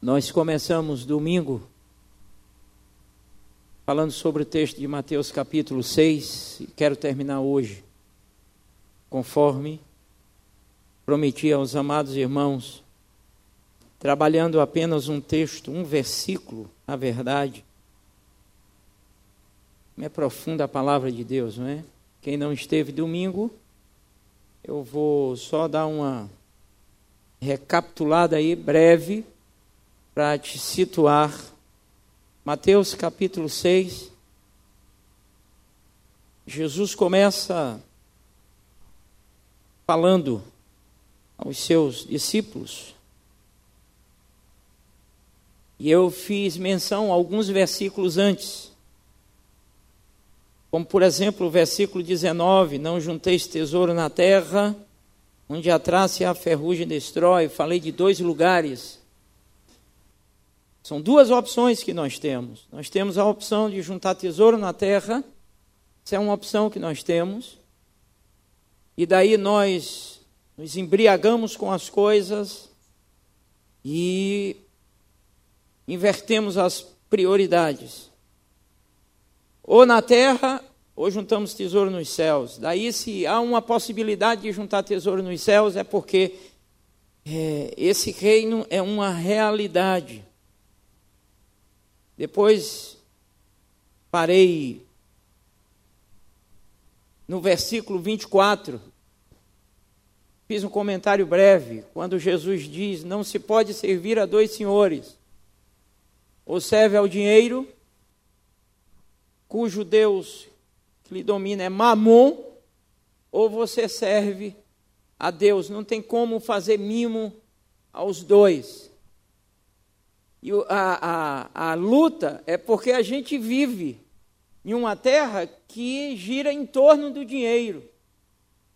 Nós começamos domingo falando sobre o texto de Mateus capítulo 6 e quero terminar hoje, conforme prometi aos amados irmãos, trabalhando apenas um texto, um versículo, na verdade. É profunda a palavra de Deus, não é? Quem não esteve domingo, eu vou só dar uma recapitulada aí breve para te situar. Mateus capítulo 6. Jesus começa falando aos seus discípulos. E eu fiz menção a alguns versículos antes. Como, por exemplo, o versículo 19: Não junteis tesouro na terra, onde a traça e a ferrugem destrói. Falei de dois lugares são duas opções que nós temos. Nós temos a opção de juntar tesouro na terra, essa é uma opção que nós temos. E daí nós nos embriagamos com as coisas e invertemos as prioridades. Ou na terra, ou juntamos tesouro nos céus. Daí, se há uma possibilidade de juntar tesouro nos céus, é porque é, esse reino é uma realidade. Depois parei no versículo 24. Fiz um comentário breve quando Jesus diz: Não se pode servir a dois senhores. Ou serve ao dinheiro, cujo Deus que lhe domina é Mamon, ou você serve a Deus. Não tem como fazer mimo aos dois. E a, a, a luta é porque a gente vive em uma terra que gira em torno do dinheiro.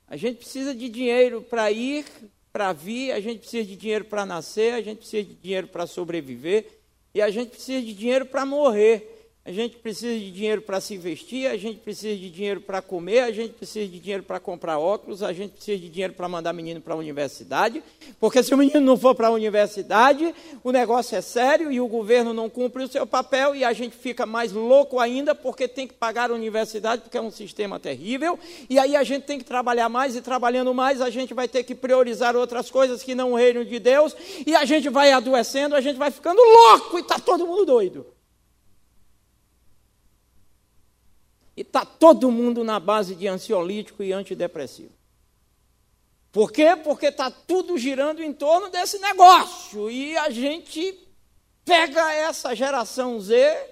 A gente precisa de dinheiro para ir, para vir, a gente precisa de dinheiro para nascer, a gente precisa de dinheiro para sobreviver e a gente precisa de dinheiro para morrer. A gente precisa de dinheiro para se vestir, a gente precisa de dinheiro para comer, a gente precisa de dinheiro para comprar óculos, a gente precisa de dinheiro para mandar menino para a universidade, porque se o menino não for para a universidade, o negócio é sério e o governo não cumpre o seu papel e a gente fica mais louco ainda porque tem que pagar a universidade, porque é um sistema terrível, e aí a gente tem que trabalhar mais e trabalhando mais a gente vai ter que priorizar outras coisas que não o reino de Deus, e a gente vai adoecendo, a gente vai ficando louco e está todo mundo doido. E está todo mundo na base de ansiolítico e antidepressivo. Por quê? Porque está tudo girando em torno desse negócio. E a gente pega essa geração Z,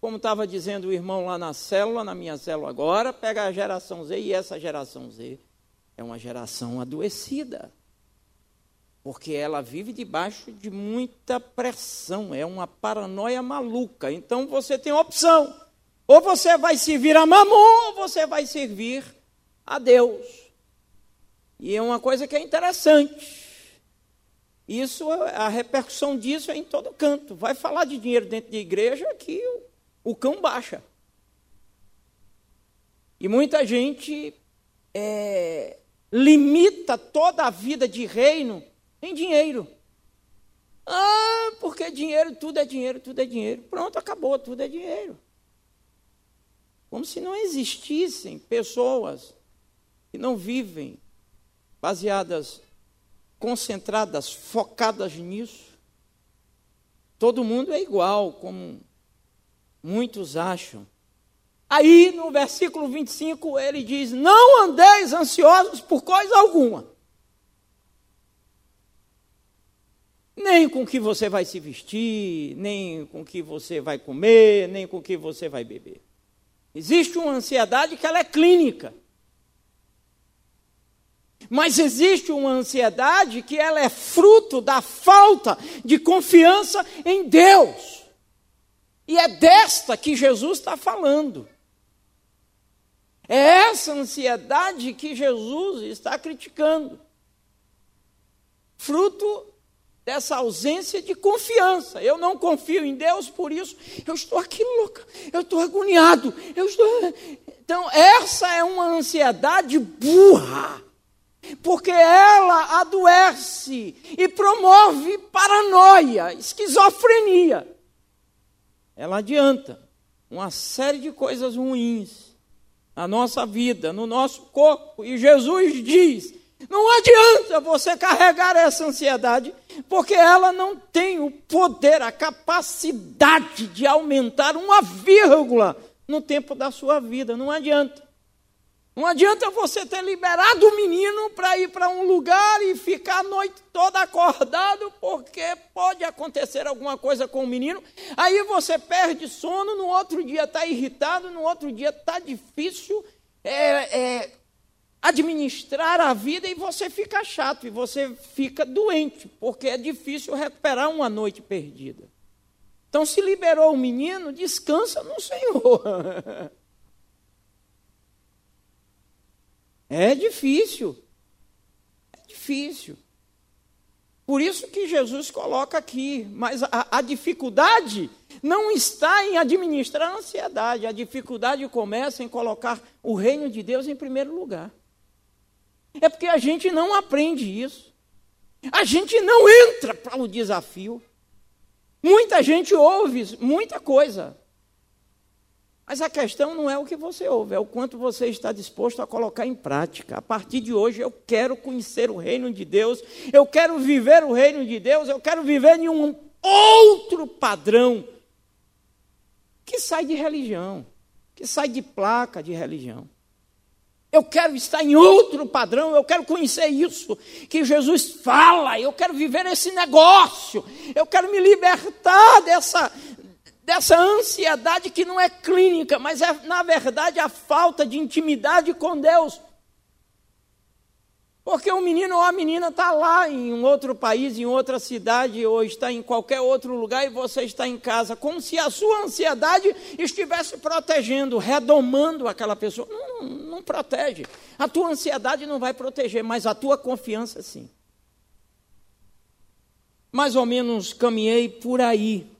como estava dizendo o irmão lá na célula, na minha célula agora, pega a geração Z e essa geração Z é uma geração adoecida. Porque ela vive debaixo de muita pressão, é uma paranoia maluca. Então você tem opção ou você vai servir a mamon, ou você vai servir a Deus. E é uma coisa que é interessante. Isso, a repercussão disso é em todo canto. Vai falar de dinheiro dentro de igreja que o, o cão baixa. E muita gente é, limita toda a vida de reino em dinheiro. Ah, porque dinheiro, tudo é dinheiro, tudo é dinheiro. Pronto, acabou, tudo é dinheiro. Como se não existissem pessoas que não vivem baseadas, concentradas, focadas nisso. Todo mundo é igual, como muitos acham. Aí, no versículo 25, ele diz: Não andeis ansiosos por coisa alguma. Nem com que você vai se vestir, nem com que você vai comer, nem com que você vai beber. Existe uma ansiedade que ela é clínica. Mas existe uma ansiedade que ela é fruto da falta de confiança em Deus. E é desta que Jesus está falando. É essa ansiedade que Jesus está criticando. Fruto dessa ausência de confiança. Eu não confio em Deus, por isso eu estou aqui louca, eu estou agoniado, eu estou. Então, essa é uma ansiedade burra. porque ela adoece e promove paranoia, esquizofrenia. Ela adianta uma série de coisas ruins na nossa vida, no nosso corpo. E Jesus diz: não adianta você carregar essa ansiedade, porque ela não tem o poder, a capacidade de aumentar uma vírgula no tempo da sua vida. Não adianta. Não adianta você ter liberado o menino para ir para um lugar e ficar a noite toda acordado, porque pode acontecer alguma coisa com o menino. Aí você perde sono, no outro dia está irritado, no outro dia está difícil é, é, administrar a vida e você fica chato e você fica doente, porque é difícil recuperar uma noite perdida. Então, se liberou o menino, descansa no Senhor. É difícil. É difícil. Por isso que Jesus coloca aqui. Mas a, a dificuldade não está em administrar a ansiedade. A dificuldade começa em colocar o reino de Deus em primeiro lugar. É porque a gente não aprende isso. A gente não entra para o desafio. Muita gente ouve muita coisa, mas a questão não é o que você ouve, é o quanto você está disposto a colocar em prática. A partir de hoje eu quero conhecer o reino de Deus, eu quero viver o reino de Deus, eu quero viver em um outro padrão que sai de religião, que sai de placa de religião. Eu quero estar em outro padrão, eu quero conhecer isso que Jesus fala, eu quero viver esse negócio, eu quero me libertar dessa, dessa ansiedade que não é clínica, mas é, na verdade, a falta de intimidade com Deus. Porque o menino ou a menina está lá em um outro país, em outra cidade, ou está em qualquer outro lugar e você está em casa, como se a sua ansiedade estivesse protegendo, redomando aquela pessoa. Não, não, não protege. A tua ansiedade não vai proteger, mas a tua confiança sim. Mais ou menos caminhei por aí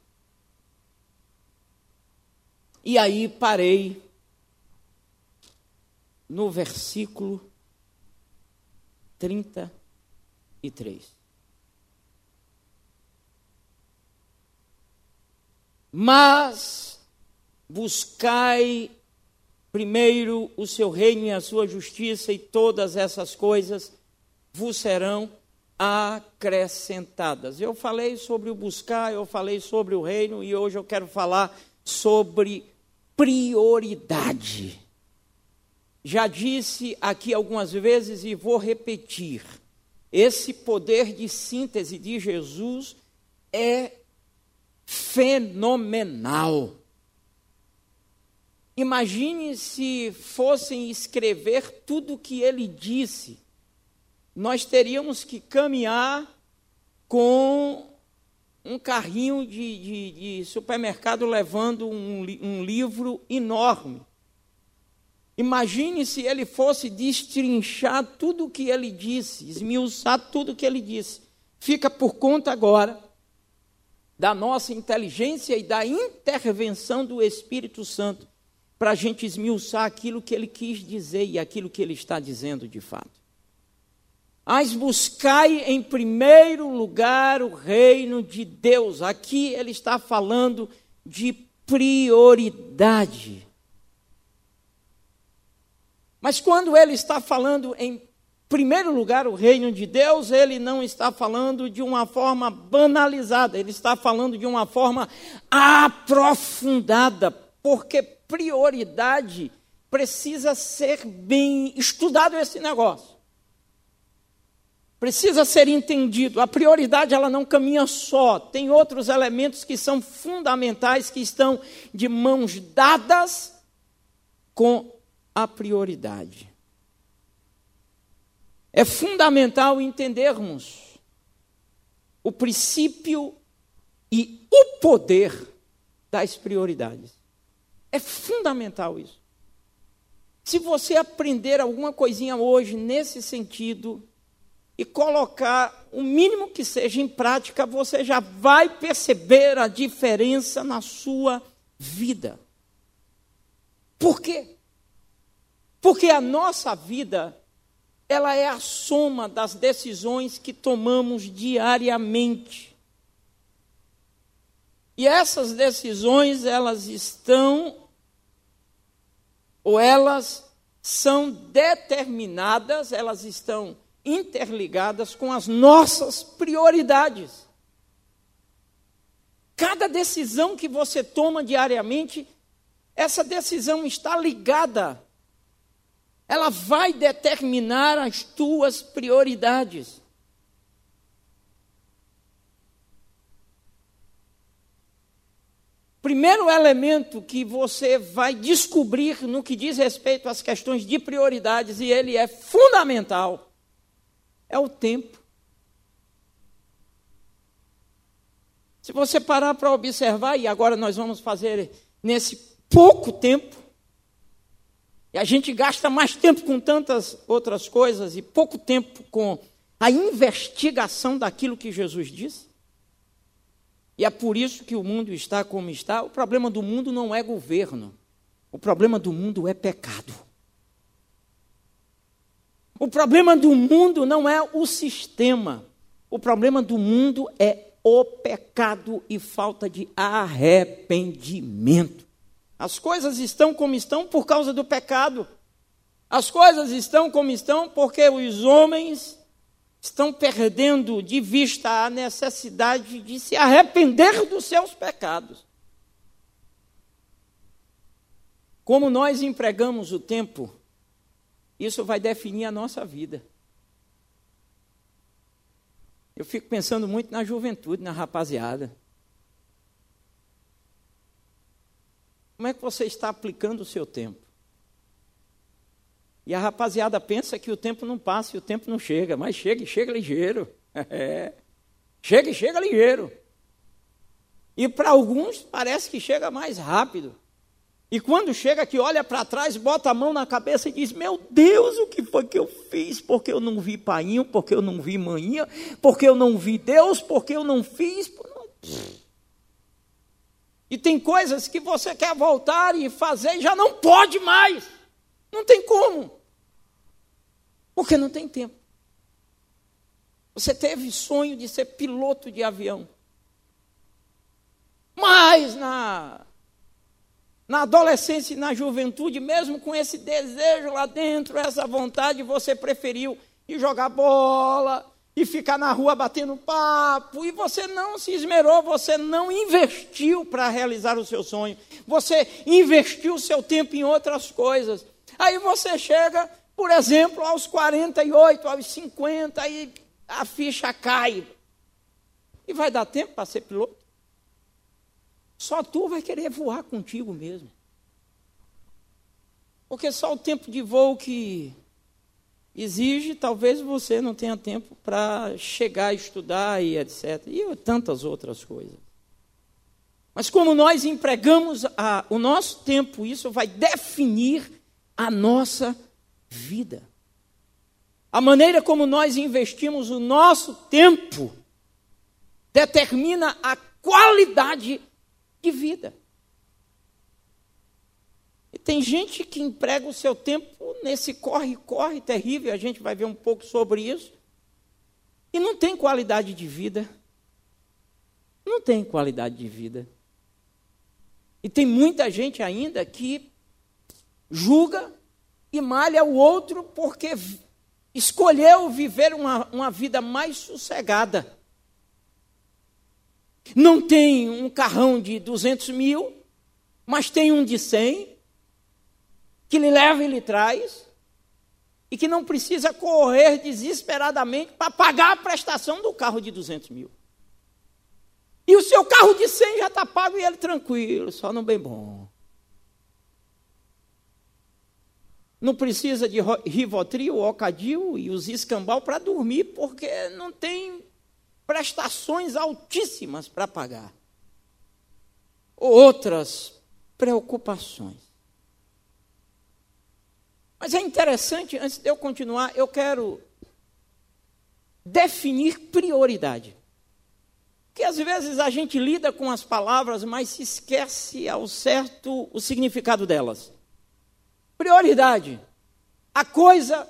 e aí parei no versículo 33. Mas buscai primeiro o seu reino e a sua justiça, e todas essas coisas vos serão acrescentadas. Eu falei sobre o buscar, eu falei sobre o reino, e hoje eu quero falar sobre prioridade. Já disse aqui algumas vezes e vou repetir: esse poder de síntese de Jesus é fenomenal. Imagine se fossem escrever tudo o que ele disse. Nós teríamos que caminhar com um carrinho de, de, de supermercado levando um, um livro enorme. Imagine se ele fosse destrinchar tudo o que ele disse, esmiuçar tudo o que ele disse. Fica por conta agora da nossa inteligência e da intervenção do Espírito Santo para a gente esmiuçar aquilo que ele quis dizer e aquilo que ele está dizendo de fato. Mas buscai em primeiro lugar o reino de Deus. Aqui ele está falando de prioridade. Mas quando ele está falando em primeiro lugar o reino de Deus, ele não está falando de uma forma banalizada, ele está falando de uma forma aprofundada, porque prioridade precisa ser bem estudado esse negócio precisa ser entendido. A prioridade ela não caminha só, tem outros elementos que são fundamentais que estão de mãos dadas com a prioridade. É fundamental entendermos o princípio e o poder das prioridades. É fundamental isso. Se você aprender alguma coisinha hoje nesse sentido, e colocar o mínimo que seja em prática, você já vai perceber a diferença na sua vida. Por quê? Porque a nossa vida ela é a soma das decisões que tomamos diariamente. E essas decisões, elas estão ou elas são determinadas, elas estão interligadas com as nossas prioridades. Cada decisão que você toma diariamente, essa decisão está ligada ela vai determinar as tuas prioridades. Primeiro elemento que você vai descobrir no que diz respeito às questões de prioridades, e ele é fundamental, é o tempo. Se você parar para observar, e agora nós vamos fazer nesse pouco tempo, e a gente gasta mais tempo com tantas outras coisas e pouco tempo com a investigação daquilo que Jesus disse. E é por isso que o mundo está como está. O problema do mundo não é governo. O problema do mundo é pecado. O problema do mundo não é o sistema. O problema do mundo é o pecado e falta de arrependimento. As coisas estão como estão por causa do pecado. As coisas estão como estão porque os homens estão perdendo de vista a necessidade de se arrepender dos seus pecados. Como nós empregamos o tempo, isso vai definir a nossa vida. Eu fico pensando muito na juventude, na rapaziada. Como é que você está aplicando o seu tempo? E a rapaziada pensa que o tempo não passa e o tempo não chega, mas chega e chega ligeiro. É. Chega e chega ligeiro. E para alguns parece que chega mais rápido. E quando chega que olha para trás, bota a mão na cabeça e diz: Meu Deus, o que foi que eu fiz? Porque eu não vi painho, porque eu não vi manhinha, porque eu não vi Deus, porque eu não fiz. E tem coisas que você quer voltar e fazer e já não pode mais. Não tem como. Porque não tem tempo. Você teve sonho de ser piloto de avião. Mas na, na adolescência e na juventude, mesmo com esse desejo lá dentro, essa vontade, você preferiu ir jogar bola, e ficar na rua batendo papo, e você não se esmerou, você não investiu para realizar o seu sonho, você investiu o seu tempo em outras coisas. Aí você chega, por exemplo, aos 48, aos 50, e a ficha cai. E vai dar tempo para ser piloto? Só tu vai querer voar contigo mesmo. Porque só o tempo de voo que exige, talvez você não tenha tempo para chegar a estudar e etc. E tantas outras coisas. Mas como nós empregamos a, o nosso tempo, isso vai definir a nossa vida. A maneira como nós investimos o nosso tempo determina a qualidade de vida. E tem gente que emprega o seu tempo nesse corre-corre terrível, a gente vai ver um pouco sobre isso, e não tem qualidade de vida. Não tem qualidade de vida. E tem muita gente ainda que julga e malha o outro porque escolheu viver uma, uma vida mais sossegada. Não tem um carrão de 200 mil, mas tem um de 100 que lhe leva e lhe traz, e que não precisa correr desesperadamente para pagar a prestação do carro de 200 mil. E o seu carro de 100 já está pago e ele tranquilo, só no bem bom. Não precisa de Rivotril, Ocadil e os escambau para dormir, porque não tem prestações altíssimas para pagar. Outras preocupações. Mas é interessante, antes de eu continuar, eu quero definir prioridade. Porque às vezes a gente lida com as palavras, mas se esquece ao certo o significado delas. Prioridade. A coisa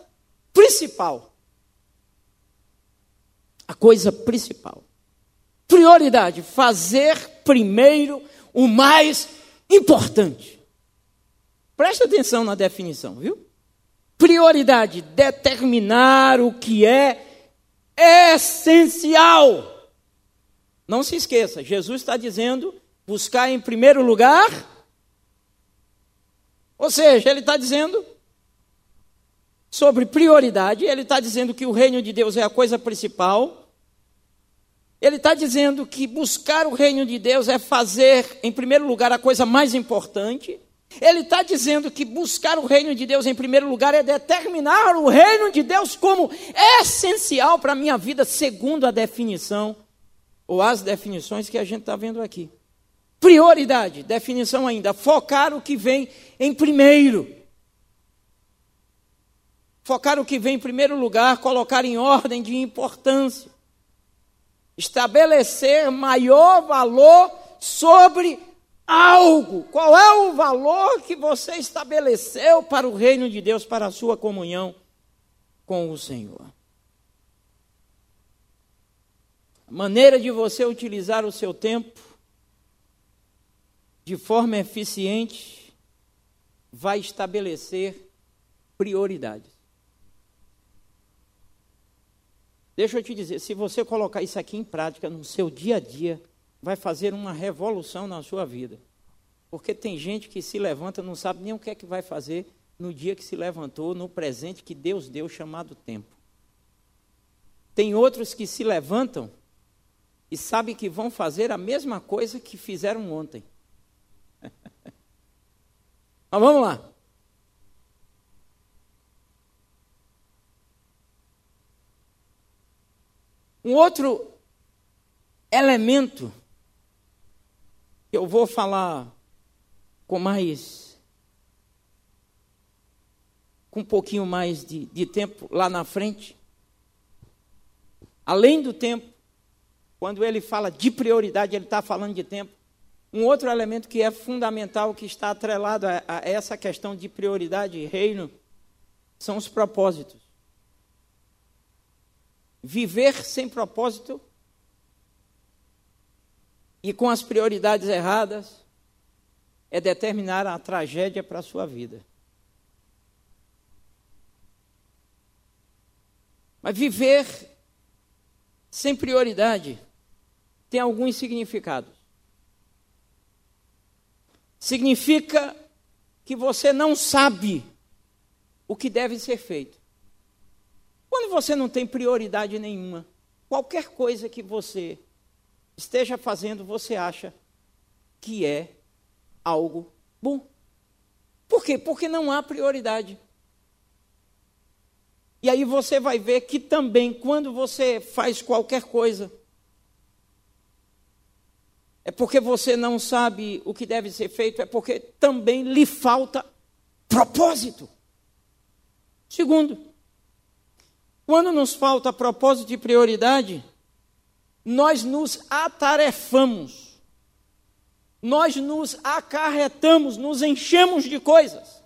principal. A coisa principal. Prioridade: fazer primeiro o mais importante. Preste atenção na definição, viu? Prioridade: determinar o que é essencial. Não se esqueça, Jesus está dizendo buscar em primeiro lugar. Ou seja, ele está dizendo sobre prioridade, ele está dizendo que o reino de Deus é a coisa principal. Ele está dizendo que buscar o reino de Deus é fazer, em primeiro lugar, a coisa mais importante. Ele está dizendo que buscar o reino de Deus em primeiro lugar é determinar o reino de Deus como essencial para a minha vida, segundo a definição, ou as definições que a gente está vendo aqui. Prioridade, definição ainda, focar o que vem em primeiro. Focar o que vem em primeiro lugar, colocar em ordem de importância. Estabelecer maior valor sobre algo. Qual é o valor que você estabeleceu para o reino de Deus, para a sua comunhão com o Senhor? A maneira de você utilizar o seu tempo de forma eficiente vai estabelecer prioridades. Deixa eu te dizer, se você colocar isso aqui em prática no seu dia a dia, vai fazer uma revolução na sua vida. Porque tem gente que se levanta, não sabe nem o que é que vai fazer no dia que se levantou, no presente que Deus deu, chamado tempo. Tem outros que se levantam e sabem que vão fazer a mesma coisa que fizeram ontem. Mas vamos lá. Um outro elemento eu vou falar com mais com um pouquinho mais de, de tempo lá na frente. Além do tempo, quando ele fala de prioridade, ele está falando de tempo. Um outro elemento que é fundamental, que está atrelado a, a essa questão de prioridade e reino, são os propósitos. Viver sem propósito e com as prioridades erradas é determinar a tragédia para a sua vida. Mas viver sem prioridade tem alguns significados. Significa que você não sabe o que deve ser feito. Quando você não tem prioridade nenhuma, qualquer coisa que você esteja fazendo, você acha que é algo bom. Por quê? Porque não há prioridade. E aí você vai ver que também, quando você faz qualquer coisa, é porque você não sabe o que deve ser feito, é porque também lhe falta propósito. Segundo, quando nos falta propósito e prioridade, nós nos atarefamos, nós nos acarretamos, nos enchemos de coisas,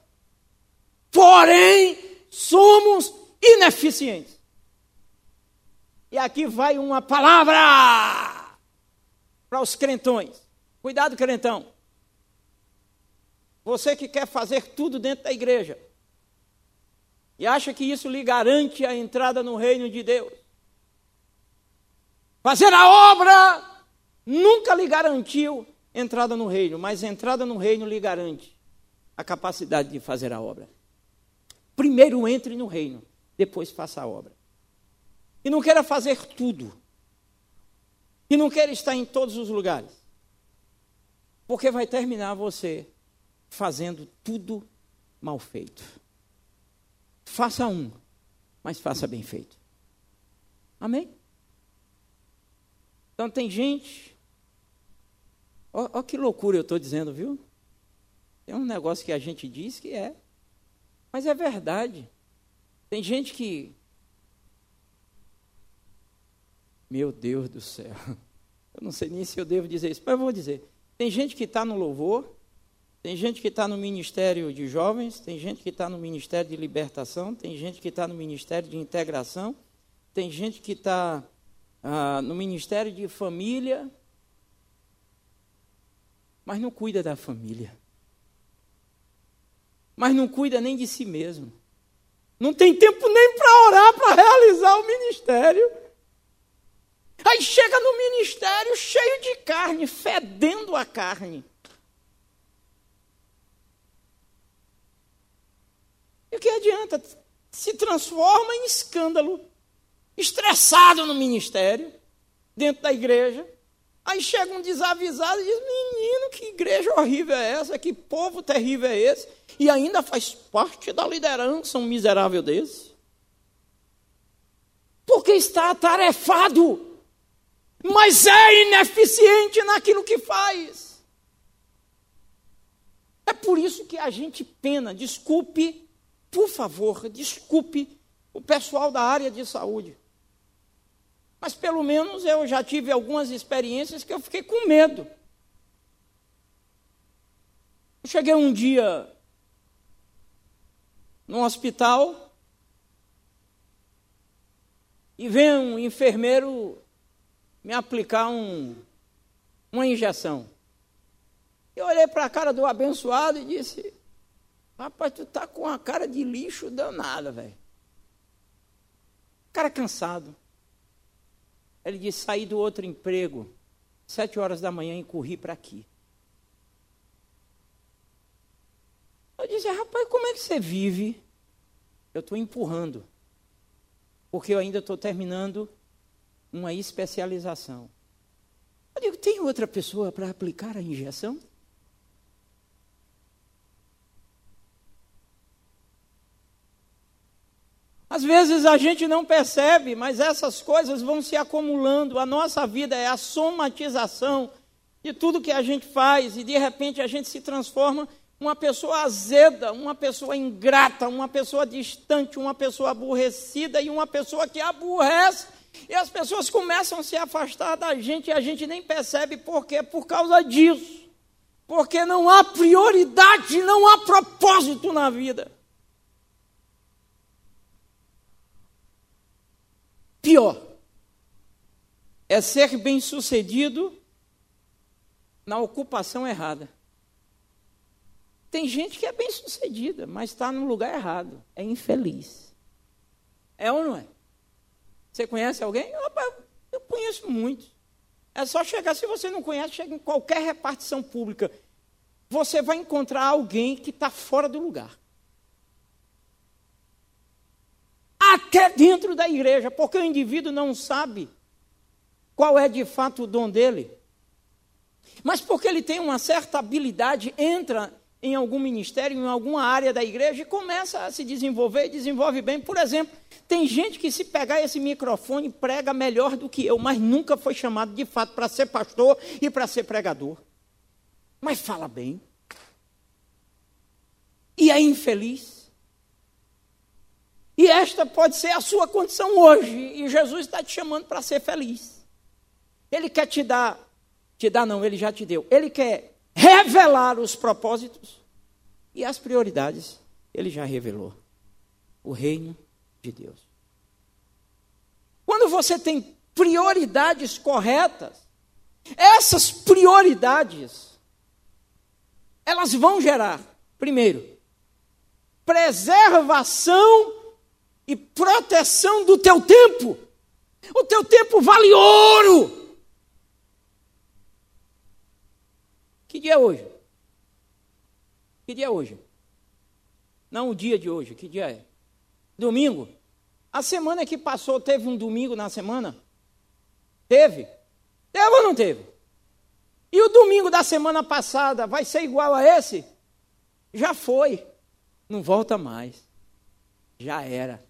porém somos ineficientes. E aqui vai uma palavra para os crentões. Cuidado, crentão. Você que quer fazer tudo dentro da igreja, e acha que isso lhe garante a entrada no reino de Deus. Fazer a obra nunca lhe garantiu entrada no reino, mas entrada no reino lhe garante a capacidade de fazer a obra. Primeiro entre no reino, depois faça a obra. E não queira fazer tudo. E não queira estar em todos os lugares. Porque vai terminar você fazendo tudo mal feito. Faça um, mas faça bem feito. Amém? Então tem gente. Olha que loucura eu estou dizendo, viu? É um negócio que a gente diz que é, mas é verdade. Tem gente que. Meu Deus do céu. Eu não sei nem se eu devo dizer isso, mas eu vou dizer. Tem gente que está no louvor Tem gente que está no ministério de jovens, tem gente que está no ministério de libertação, tem gente que está no ministério de integração, tem gente que está ah, no ministério de família, mas não cuida da família. Mas não cuida nem de si mesmo. Não tem tempo nem para orar, para realizar o ministério. Aí chega no ministério cheio de carne, fedendo a carne. E o que adianta? Se transforma em escândalo. Estressado no ministério, dentro da igreja. Aí chega um desavisado e diz: Menino, que igreja horrível é essa? Que povo terrível é esse? E ainda faz parte da liderança um miserável desse? Porque está atarefado, mas é ineficiente naquilo que faz. É por isso que a gente pena, desculpe, por favor, desculpe o pessoal da área de saúde. Mas pelo menos eu já tive algumas experiências que eu fiquei com medo. Eu cheguei um dia no hospital e vem um enfermeiro me aplicar um, uma injeção. Eu olhei para a cara do abençoado e disse: Rapaz, tu tá com a cara de lixo danada, velho. Cara cansado. Ele disse: saí do outro emprego, sete horas da manhã e corri para aqui. Eu disse: rapaz, como é que você vive? Eu estou empurrando, porque eu ainda estou terminando uma especialização. Eu digo: tem outra pessoa para aplicar a injeção? Às vezes a gente não percebe, mas essas coisas vão se acumulando. A nossa vida é a somatização de tudo que a gente faz e de repente a gente se transforma uma pessoa azeda, uma pessoa ingrata, uma pessoa distante, uma pessoa aborrecida e uma pessoa que aborrece. E as pessoas começam a se afastar da gente e a gente nem percebe por quê? Por causa disso. Porque não há prioridade, não há propósito na vida. Pior é ser bem-sucedido na ocupação errada. Tem gente que é bem-sucedida, mas está no lugar errado, é infeliz. É ou não é? Você conhece alguém? Opa, eu conheço muitos. É só chegar, se você não conhece, chega em qualquer repartição pública. Você vai encontrar alguém que está fora do lugar. Até dentro da igreja, porque o indivíduo não sabe qual é de fato o dom dele. Mas porque ele tem uma certa habilidade, entra em algum ministério, em alguma área da igreja e começa a se desenvolver e desenvolve bem. Por exemplo, tem gente que se pegar esse microfone prega melhor do que eu, mas nunca foi chamado de fato para ser pastor e para ser pregador. Mas fala bem. E é infeliz. E esta pode ser a sua condição hoje. E Jesus está te chamando para ser feliz. Ele quer te dar, te dar não, ele já te deu. Ele quer revelar os propósitos e as prioridades. Ele já revelou. O reino de Deus. Quando você tem prioridades corretas, essas prioridades, elas vão gerar, primeiro, preservação e proteção do teu tempo. O teu tempo vale ouro. Que dia é hoje? Que dia é hoje? Não o dia de hoje, que dia é? Domingo? A semana que passou, teve um domingo na semana? Teve? Teve ou não teve? E o domingo da semana passada vai ser igual a esse? Já foi. Não volta mais. Já era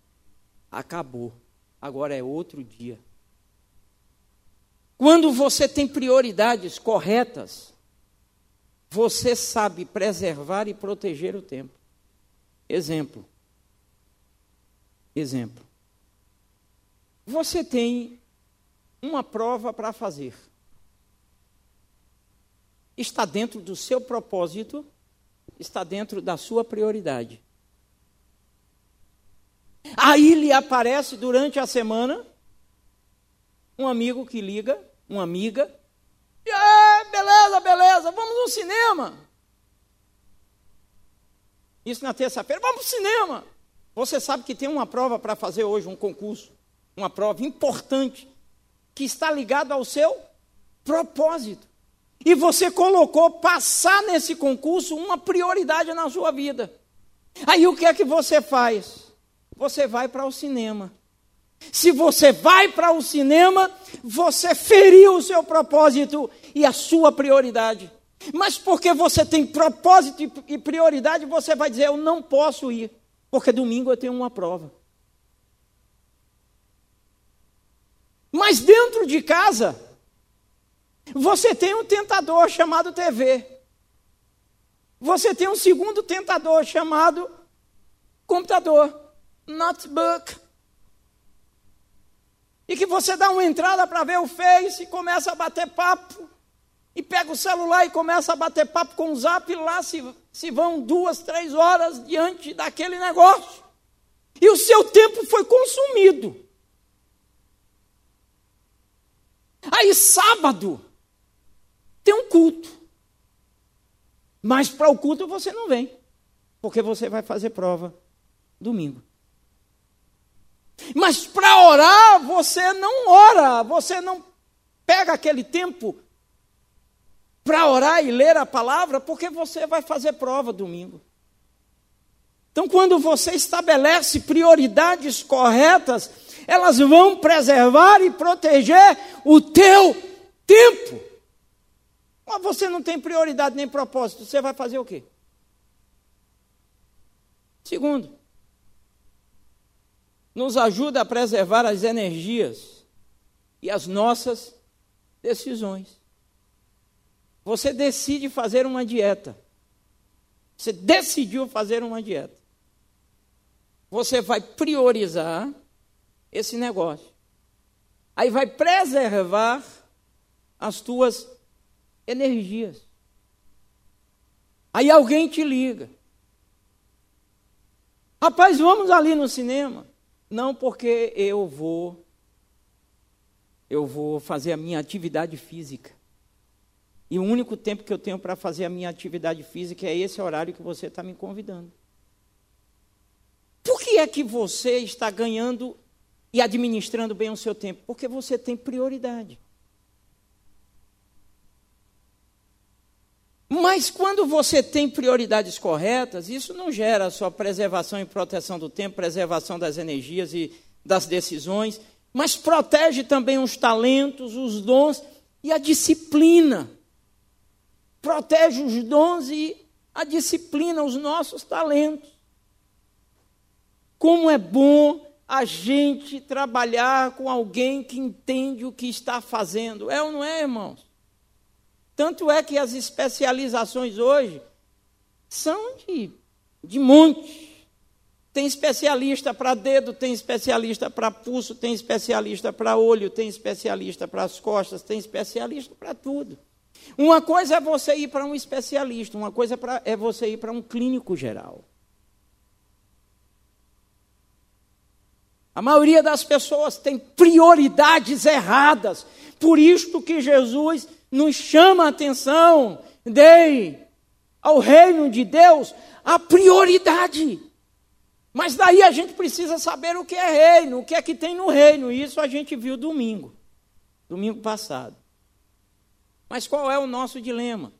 acabou. Agora é outro dia. Quando você tem prioridades corretas, você sabe preservar e proteger o tempo. Exemplo. Exemplo. Você tem uma prova para fazer. Está dentro do seu propósito está dentro da sua prioridade. Aí lhe aparece durante a semana um amigo que liga, uma amiga, e beleza, beleza, vamos no cinema. Isso na terça-feira, vamos para o cinema. Você sabe que tem uma prova para fazer hoje, um concurso, uma prova importante, que está ligada ao seu propósito. E você colocou passar nesse concurso uma prioridade na sua vida. Aí o que é que você faz? Você vai para o cinema. Se você vai para o cinema, você feriu o seu propósito e a sua prioridade. Mas porque você tem propósito e prioridade, você vai dizer: Eu não posso ir, porque domingo eu tenho uma prova. Mas dentro de casa, você tem um tentador chamado TV. Você tem um segundo tentador chamado computador, notebook. E que você dá uma entrada para ver o Face e começa a bater papo. E pega o celular e começa a bater papo com o zap, e lá se, se vão duas, três horas diante daquele negócio. E o seu tempo foi consumido. Aí, sábado, tem um culto. Mas para o culto você não vem, porque você vai fazer prova domingo. Mas para orar, você não ora, você não pega aquele tempo para orar e ler a palavra, porque você vai fazer prova domingo. Então, quando você estabelece prioridades corretas, elas vão preservar e proteger o teu tempo. Mas você não tem prioridade nem propósito, você vai fazer o quê? Segundo, nos ajuda a preservar as energias e as nossas decisões. Você decide fazer uma dieta. Você decidiu fazer uma dieta. Você vai priorizar esse negócio. Aí vai preservar as tuas energias. Aí alguém te liga. Rapaz, vamos ali no cinema. Não, porque eu vou eu vou fazer a minha atividade física. E o único tempo que eu tenho para fazer a minha atividade física é esse horário que você está me convidando. Por que é que você está ganhando e administrando bem o seu tempo? Porque você tem prioridade. Mas quando você tem prioridades corretas, isso não gera só preservação e proteção do tempo, preservação das energias e das decisões, mas protege também os talentos, os dons e a disciplina. Protege os dons e a disciplina, os nossos talentos. Como é bom a gente trabalhar com alguém que entende o que está fazendo. É ou não é, irmãos? Tanto é que as especializações hoje são de, de monte. Tem especialista para dedo, tem especialista para pulso, tem especialista para olho, tem especialista para as costas, tem especialista para tudo. Uma coisa é você ir para um especialista, uma coisa é você ir para um clínico geral. A maioria das pessoas tem prioridades erradas. Por isto que Jesus nos chama a atenção, dei ao reino de Deus a prioridade. Mas daí a gente precisa saber o que é reino, o que é que tem no reino. Isso a gente viu domingo, domingo passado. Mas qual é o nosso dilema?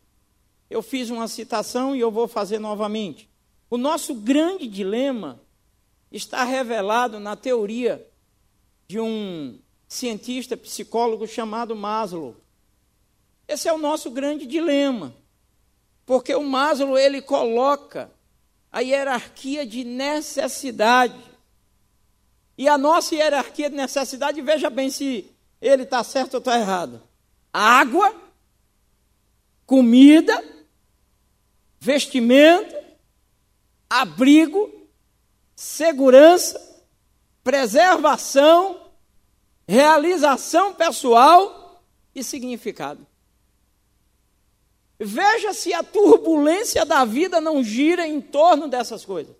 Eu fiz uma citação e eu vou fazer novamente. O nosso grande dilema está revelado na teoria de um cientista psicólogo chamado Maslow. Esse é o nosso grande dilema. Porque o Maslow ele coloca a hierarquia de necessidade. E a nossa hierarquia de necessidade, veja bem se ele está certo ou está errado. Água, comida, vestimenta, abrigo, segurança, preservação, realização pessoal e significado. Veja se a turbulência da vida não gira em torno dessas coisas.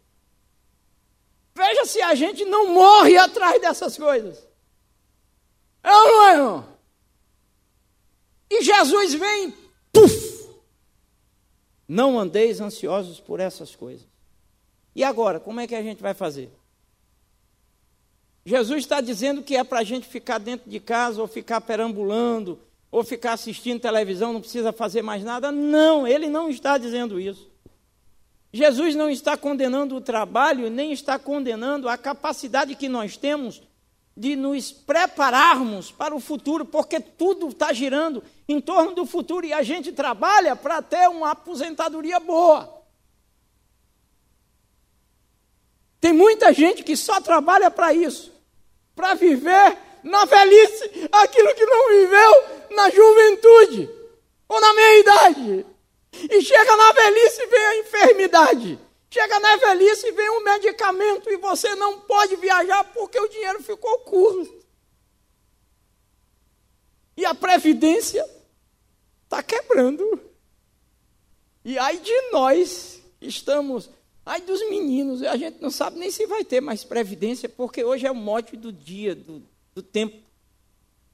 Veja se a gente não morre atrás dessas coisas. É ou não é, irmão? E Jesus vem, puf! Não andeis ansiosos por essas coisas. E agora, como é que a gente vai fazer? Jesus está dizendo que é para a gente ficar dentro de casa ou ficar perambulando ou ficar assistindo televisão, não precisa fazer mais nada. Não, ele não está dizendo isso. Jesus não está condenando o trabalho, nem está condenando a capacidade que nós temos de nos prepararmos para o futuro, porque tudo está girando em torno do futuro e a gente trabalha para ter uma aposentadoria boa. Tem muita gente que só trabalha para isso, para viver na velhice aquilo que não viveu na juventude ou na meia idade. E chega na velhice e vem a enfermidade. Chega na velhice e vem um medicamento e você não pode viajar porque o dinheiro ficou curto. E a previdência está quebrando. E aí de nós estamos, ai dos meninos, a gente não sabe nem se vai ter mais previdência, porque hoje é o mote do dia, do, do tempo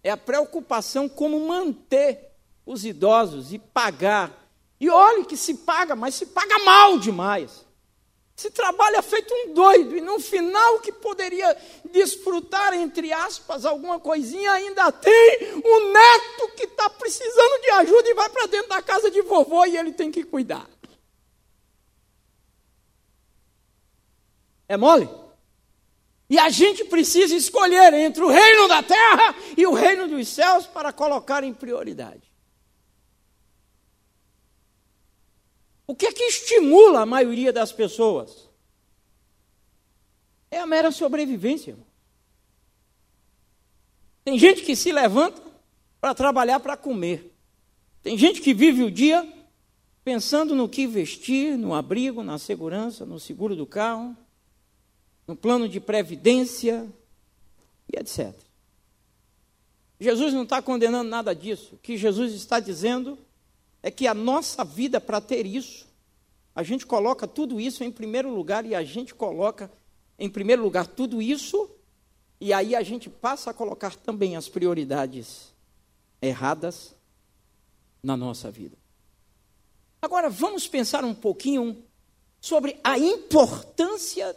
é a preocupação como manter os idosos e pagar. E olhe que se paga, mas se paga mal demais. Se trabalha feito um doido e no final que poderia desfrutar, entre aspas, alguma coisinha, ainda tem um neto que está precisando de ajuda e vai para dentro da casa de vovô e ele tem que cuidar. É mole? E a gente precisa escolher entre o reino da terra e o reino dos céus para colocar em prioridade. O que é que estimula a maioria das pessoas? É a mera sobrevivência. Tem gente que se levanta para trabalhar para comer. Tem gente que vive o dia pensando no que vestir, no abrigo, na segurança, no seguro do carro no plano de previdência e etc. Jesus não está condenando nada disso. O que Jesus está dizendo é que a nossa vida, para ter isso, a gente coloca tudo isso em primeiro lugar e a gente coloca em primeiro lugar tudo isso, e aí a gente passa a colocar também as prioridades erradas na nossa vida. Agora, vamos pensar um pouquinho sobre a importância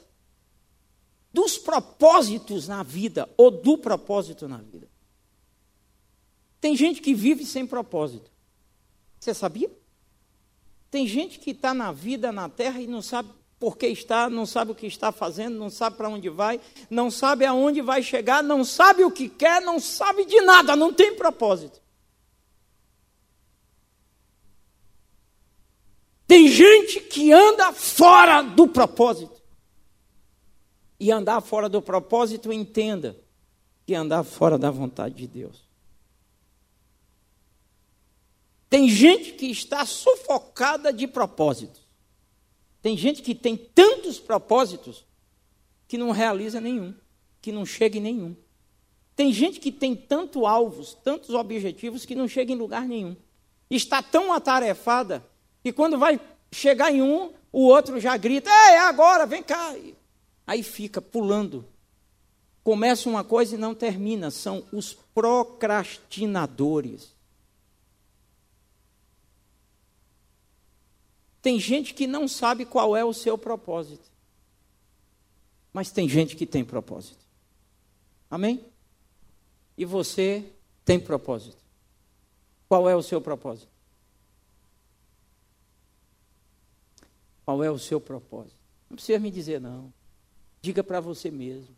dos propósitos na vida, ou do propósito na vida. Tem gente que vive sem propósito. Você sabia? Tem gente que está na vida, na terra, e não sabe por que está, não sabe o que está fazendo, não sabe para onde vai, não sabe aonde vai chegar, não sabe o que quer, não sabe de nada, não tem propósito. Tem gente que anda fora do propósito e andar fora do propósito, entenda que andar fora da vontade de Deus. Tem gente que está sufocada de propósitos. Tem gente que tem tantos propósitos que não realiza nenhum, que não chega em nenhum. Tem gente que tem tantos alvos, tantos objetivos que não chega em lugar nenhum. Está tão atarefada que quando vai chegar em um, o outro já grita: é agora, vem cá aí fica pulando. Começa uma coisa e não termina, são os procrastinadores. Tem gente que não sabe qual é o seu propósito. Mas tem gente que tem propósito. Amém? E você tem propósito. Qual é o seu propósito? Qual é o seu propósito? Não precisa me dizer, não. Diga para você mesmo.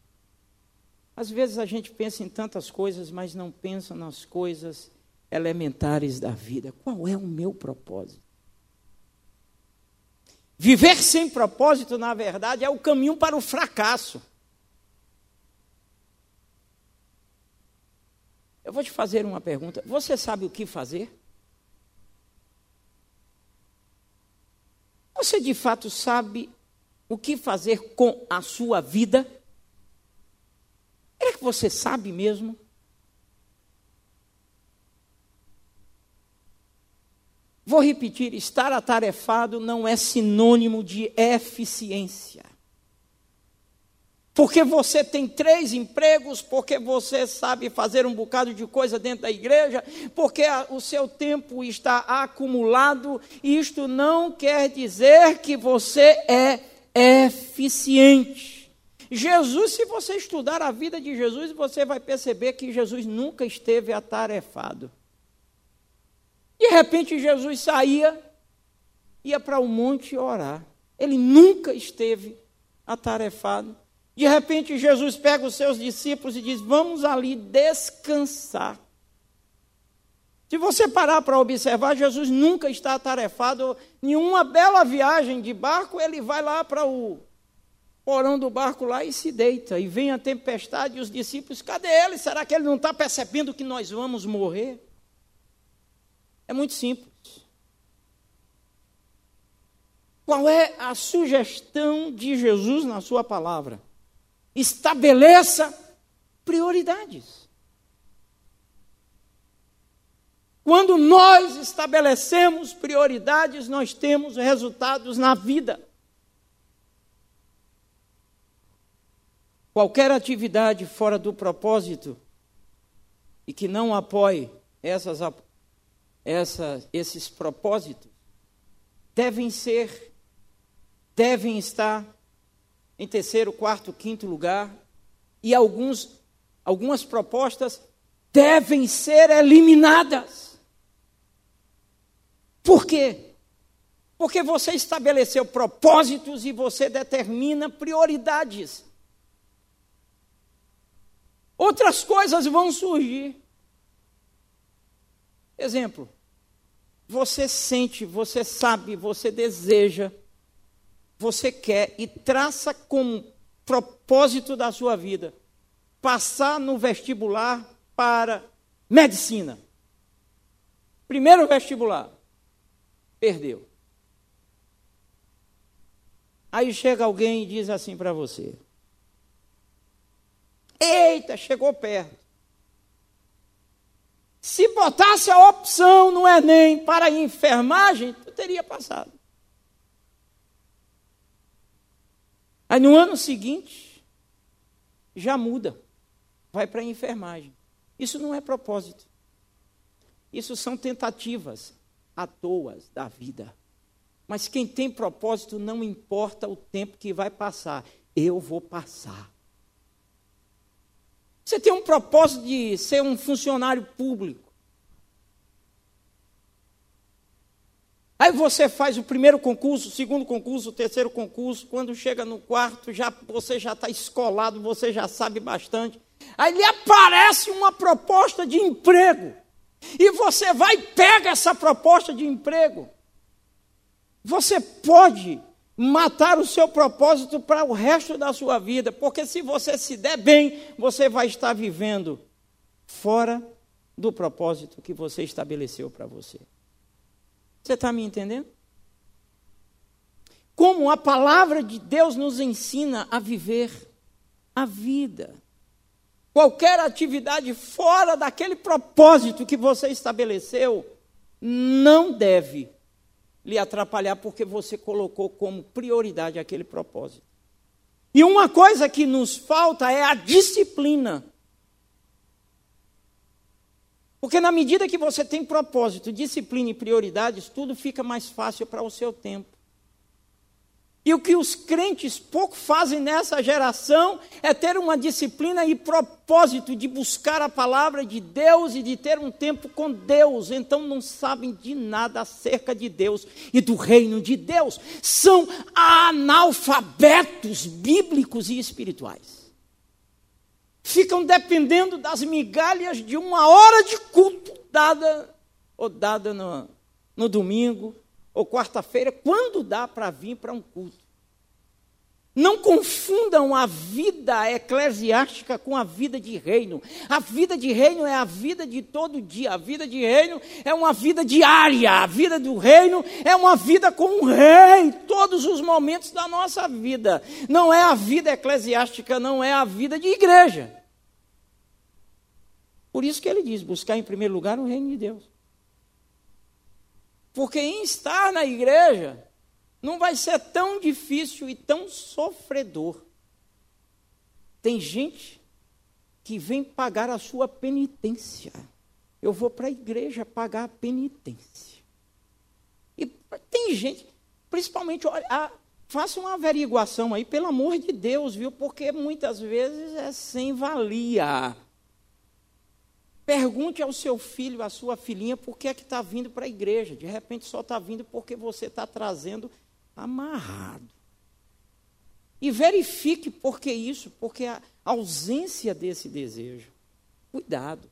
Às vezes a gente pensa em tantas coisas, mas não pensa nas coisas elementares da vida. Qual é o meu propósito? Viver sem propósito, na verdade, é o caminho para o fracasso. Eu vou te fazer uma pergunta. Você sabe o que fazer? Você de fato sabe o que fazer com a sua vida? Será que você sabe mesmo? Vou repetir: estar atarefado não é sinônimo de eficiência. Porque você tem três empregos, porque você sabe fazer um bocado de coisa dentro da igreja, porque o seu tempo está acumulado, isto não quer dizer que você é eficiente. Jesus, se você estudar a vida de Jesus, você vai perceber que Jesus nunca esteve atarefado. De repente, Jesus saía, ia para o monte orar. Ele nunca esteve atarefado. De repente, Jesus pega os seus discípulos e diz: Vamos ali descansar. Se você parar para observar, Jesus nunca está atarefado. Em uma bela viagem de barco, ele vai lá para o porão do barco lá e se deita. E vem a tempestade e os discípulos, cadê ele? Será que ele não está percebendo que nós vamos morrer? É muito simples. Qual é a sugestão de Jesus na sua palavra? Estabeleça prioridades. Quando nós estabelecemos prioridades, nós temos resultados na vida. Qualquer atividade fora do propósito e que não apoie essas, essa, esses propósitos devem ser, devem estar em terceiro, quarto, quinto lugar, e alguns, algumas propostas devem ser eliminadas. Por quê? Porque você estabeleceu propósitos e você determina prioridades. Outras coisas vão surgir. Exemplo, você sente, você sabe, você deseja você quer e traça como propósito da sua vida passar no vestibular para medicina. Primeiro vestibular, perdeu. Aí chega alguém e diz assim para você: Eita, chegou perto. Se botasse a opção no Enem para enfermagem, tu teria passado. Aí no ano seguinte, já muda, vai para enfermagem. Isso não é propósito. Isso são tentativas à toa da vida. Mas quem tem propósito não importa o tempo que vai passar, eu vou passar. Você tem um propósito de ser um funcionário público. Aí você faz o primeiro concurso, o segundo concurso, o terceiro concurso. Quando chega no quarto, já, você já está escolado, você já sabe bastante. Aí lhe aparece uma proposta de emprego. E você vai e pega essa proposta de emprego. Você pode matar o seu propósito para o resto da sua vida, porque se você se der bem, você vai estar vivendo fora do propósito que você estabeleceu para você. Você está me entendendo? Como a palavra de Deus nos ensina a viver a vida. Qualquer atividade fora daquele propósito que você estabeleceu não deve lhe atrapalhar porque você colocou como prioridade aquele propósito. E uma coisa que nos falta é a disciplina porque na medida que você tem propósito, disciplina e prioridades, tudo fica mais fácil para o seu tempo. E o que os crentes pouco fazem nessa geração é ter uma disciplina e propósito de buscar a palavra de Deus e de ter um tempo com Deus. Então não sabem de nada acerca de Deus e do reino de Deus. São analfabetos bíblicos e espirituais ficam dependendo das migalhas de uma hora de culto dada ou dada no, no domingo ou quarta-feira, quando dá para vir para um culto. Não confundam a vida eclesiástica com a vida de reino. A vida de reino é a vida de todo dia. A vida de reino é uma vida diária. A vida do reino é uma vida com o rei, todos os momentos da nossa vida. Não é a vida eclesiástica, não é a vida de igreja. Por isso que ele diz: buscar em primeiro lugar o reino de Deus. Porque em estar na igreja não vai ser tão difícil e tão sofredor. Tem gente que vem pagar a sua penitência. Eu vou para a igreja pagar a penitência. E tem gente, principalmente, olha, faça uma averiguação aí, pelo amor de Deus, viu? Porque muitas vezes é sem valia. Pergunte ao seu filho, à sua filhinha, por que é que está vindo para a igreja. De repente só está vindo porque você está trazendo amarrado. E verifique por que isso, porque a ausência desse desejo. Cuidado.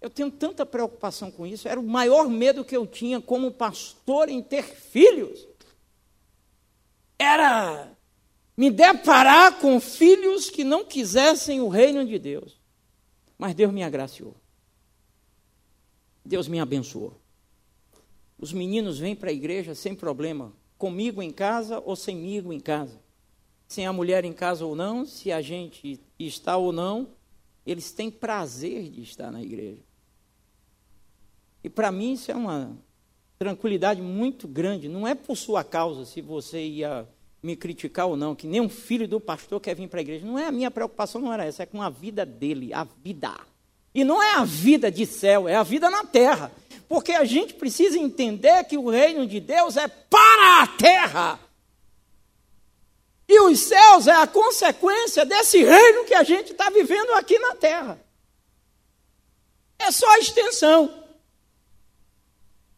Eu tenho tanta preocupação com isso, era o maior medo que eu tinha como pastor em ter filhos. Era me deparar com filhos que não quisessem o reino de Deus. Mas Deus me agraciou. Deus me abençoou. Os meninos vêm para a igreja sem problema, comigo em casa ou semigo em casa. Sem a mulher em casa ou não, se a gente está ou não, eles têm prazer de estar na igreja. E para mim isso é uma tranquilidade muito grande. Não é por sua causa se você ia me criticar ou não, que nenhum filho do pastor quer vir para a igreja. Não é a minha preocupação, não era essa, é com a vida dele, a vida. E não é a vida de céu, é a vida na terra. Porque a gente precisa entender que o reino de Deus é para a terra. E os céus é a consequência desse reino que a gente está vivendo aqui na terra. É só a extensão.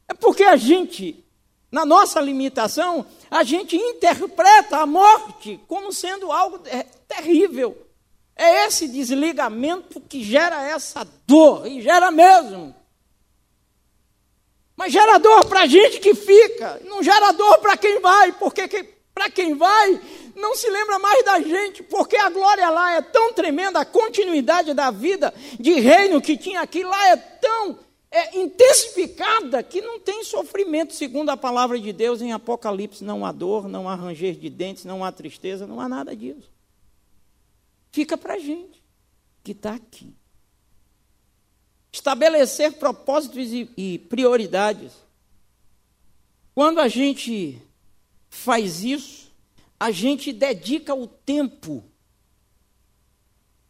É porque a gente, na nossa limitação, a gente interpreta a morte como sendo algo terrível. É esse desligamento que gera essa dor, e gera mesmo. Mas gera dor para a gente que fica, não gera dor para quem vai, porque que, para quem vai não se lembra mais da gente, porque a glória lá é tão tremenda, a continuidade da vida de reino que tinha aqui lá é tão é, intensificada que não tem sofrimento, segundo a palavra de Deus em Apocalipse. Não há dor, não há ranger de dentes, não há tristeza, não há nada disso. Fica para a gente que está aqui. Estabelecer propósitos e, e prioridades. Quando a gente faz isso, a gente dedica o tempo,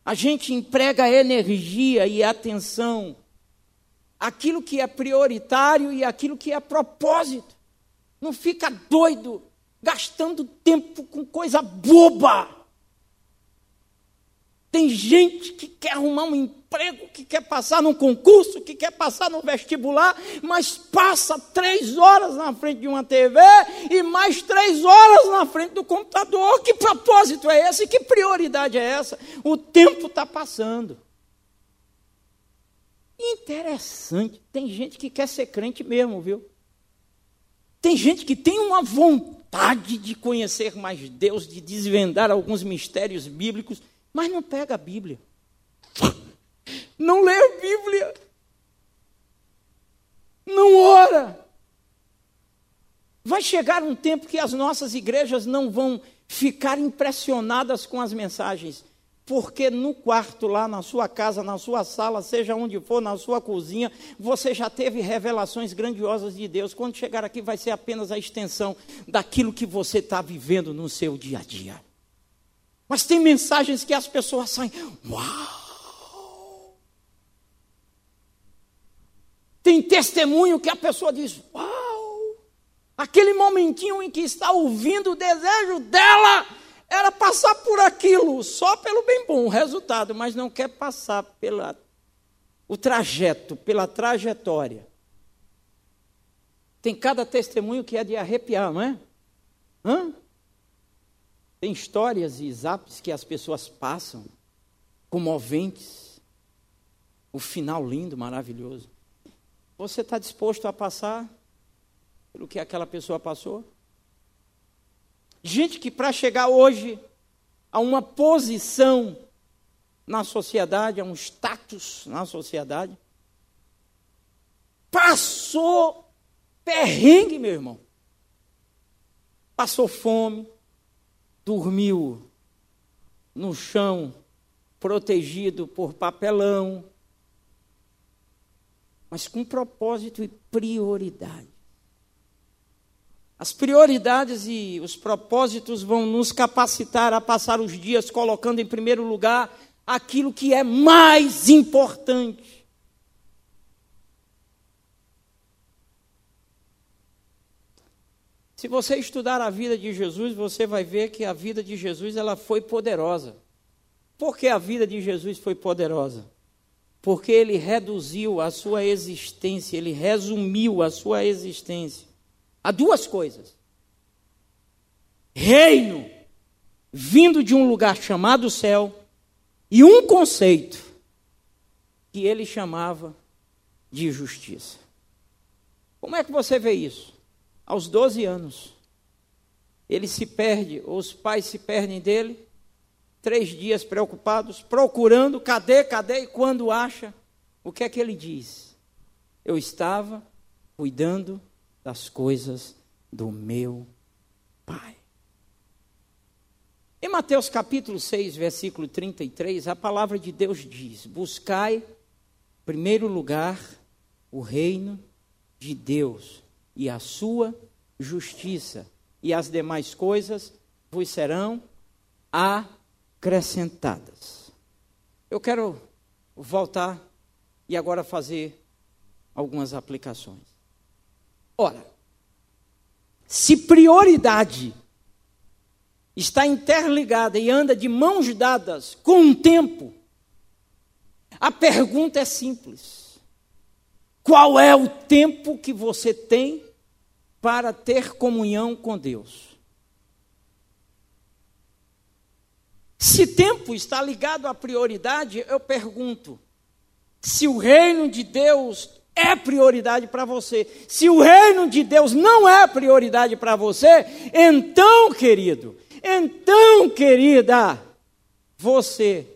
a gente emprega energia e atenção aquilo que é prioritário e aquilo que é propósito. Não fica doido gastando tempo com coisa boba. Tem gente que quer arrumar um emprego, que quer passar num concurso, que quer passar no vestibular, mas passa três horas na frente de uma TV e mais três horas na frente do computador. Que propósito é esse? Que prioridade é essa? O tempo está passando. Interessante. Tem gente que quer ser crente mesmo, viu? Tem gente que tem uma vontade de conhecer mais Deus, de desvendar alguns mistérios bíblicos, mas não pega a Bíblia. Não lê a Bíblia. Não ora. Vai chegar um tempo que as nossas igrejas não vão ficar impressionadas com as mensagens, porque no quarto lá, na sua casa, na sua sala, seja onde for, na sua cozinha, você já teve revelações grandiosas de Deus. Quando chegar aqui, vai ser apenas a extensão daquilo que você está vivendo no seu dia a dia. Mas tem mensagens que as pessoas saem, uau! Tem testemunho que a pessoa diz, uau! Aquele momentinho em que está ouvindo o desejo dela era passar por aquilo, só pelo bem bom, o resultado, mas não quer passar pela o trajeto, pela trajetória. Tem cada testemunho que é de arrepiar, não é? Hã? Tem histórias e zaps que as pessoas passam, comoventes. O final lindo, maravilhoso. Você está disposto a passar pelo que aquela pessoa passou? Gente que para chegar hoje a uma posição na sociedade, a um status na sociedade, passou perrengue, meu irmão. Passou fome, dormiu no chão, protegido por papelão. mas com propósito e prioridade. As prioridades e os propósitos vão nos capacitar a passar os dias colocando em primeiro lugar aquilo que é mais importante. Se você estudar a vida de Jesus, você vai ver que a vida de Jesus ela foi poderosa. Por que a vida de Jesus foi poderosa? Porque ele reduziu a sua existência, ele resumiu a sua existência a duas coisas: reino vindo de um lugar chamado céu e um conceito que ele chamava de justiça. Como é que você vê isso? Aos 12 anos, ele se perde, ou os pais se perdem dele, três dias preocupados, procurando, cadê, cadê, e quando acha, o que é que ele diz? Eu estava cuidando das coisas do meu Pai. Em Mateus capítulo 6, versículo 33, a palavra de Deus diz: Buscai, em primeiro lugar, o reino de Deus e a sua justiça, e as demais coisas vos serão acrescentadas. Eu quero voltar e agora fazer algumas aplicações. Ora, se prioridade está interligada e anda de mãos dadas com o tempo, a pergunta é simples: qual é o tempo que você tem para ter comunhão com Deus? Se tempo está ligado à prioridade, eu pergunto: se o reino de Deus é prioridade para você. Se o reino de Deus não é prioridade para você, então, querido, então, querida, você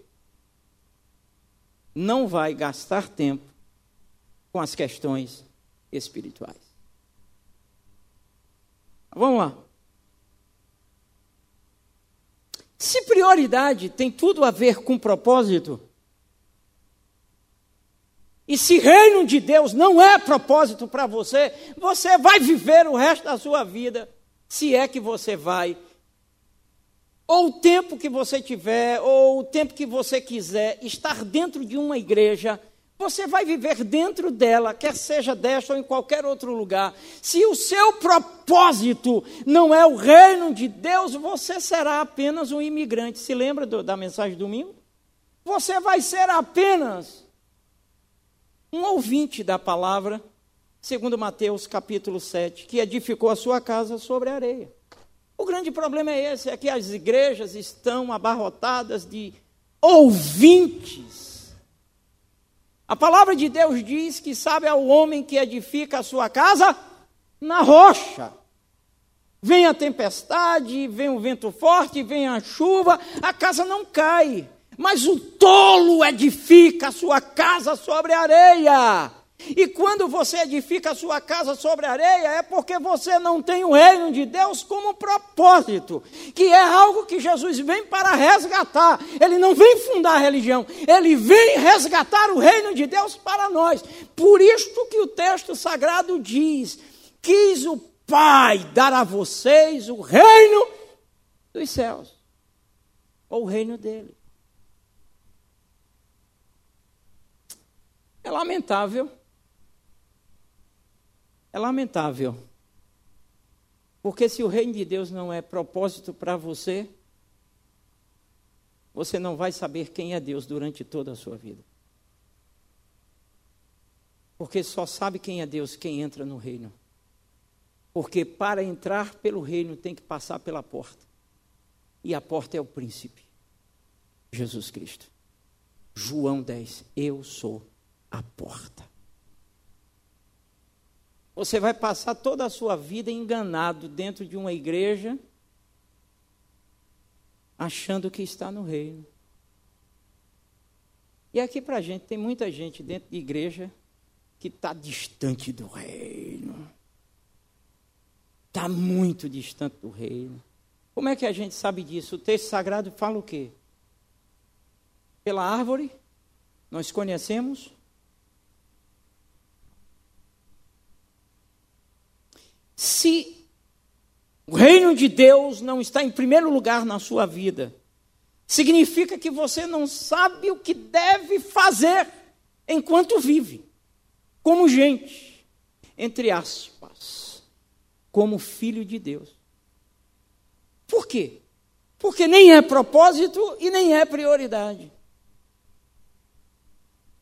não vai gastar tempo com as questões espirituais. Vamos lá. Se prioridade tem tudo a ver com propósito, e se reino de Deus não é propósito para você, você vai viver o resto da sua vida, se é que você vai. Ou o tempo que você tiver, ou o tempo que você quiser, estar dentro de uma igreja, você vai viver dentro dela, quer seja desta ou em qualquer outro lugar. Se o seu propósito não é o reino de Deus, você será apenas um imigrante. Se lembra do, da mensagem do domingo? Você vai ser apenas um ouvinte da palavra, segundo Mateus capítulo 7, que edificou a sua casa sobre a areia. O grande problema é esse, é que as igrejas estão abarrotadas de ouvintes. A palavra de Deus diz que sabe ao homem que edifica a sua casa na rocha. Vem a tempestade, vem o vento forte, vem a chuva, a casa não cai. Mas o tolo edifica a sua casa sobre areia. E quando você edifica a sua casa sobre areia, é porque você não tem o reino de Deus como propósito, que é algo que Jesus vem para resgatar. Ele não vem fundar a religião, ele vem resgatar o reino de Deus para nós. Por isto que o texto sagrado diz: quis o Pai dar a vocês o reino dos céus, ou o reino dele. É lamentável. É lamentável. Porque se o reino de Deus não é propósito para você, você não vai saber quem é Deus durante toda a sua vida. Porque só sabe quem é Deus quem entra no reino. Porque para entrar pelo reino tem que passar pela porta. E a porta é o príncipe, Jesus Cristo. João 10, eu sou a porta. Você vai passar toda a sua vida enganado dentro de uma igreja, achando que está no reino. E aqui para a gente, tem muita gente dentro de igreja que está distante do reino. Está muito distante do reino. Como é que a gente sabe disso? O texto sagrado fala o quê? Pela árvore, nós conhecemos Se o reino de Deus não está em primeiro lugar na sua vida, significa que você não sabe o que deve fazer enquanto vive, como gente, entre aspas, como filho de Deus. Por quê? Porque nem é propósito e nem é prioridade.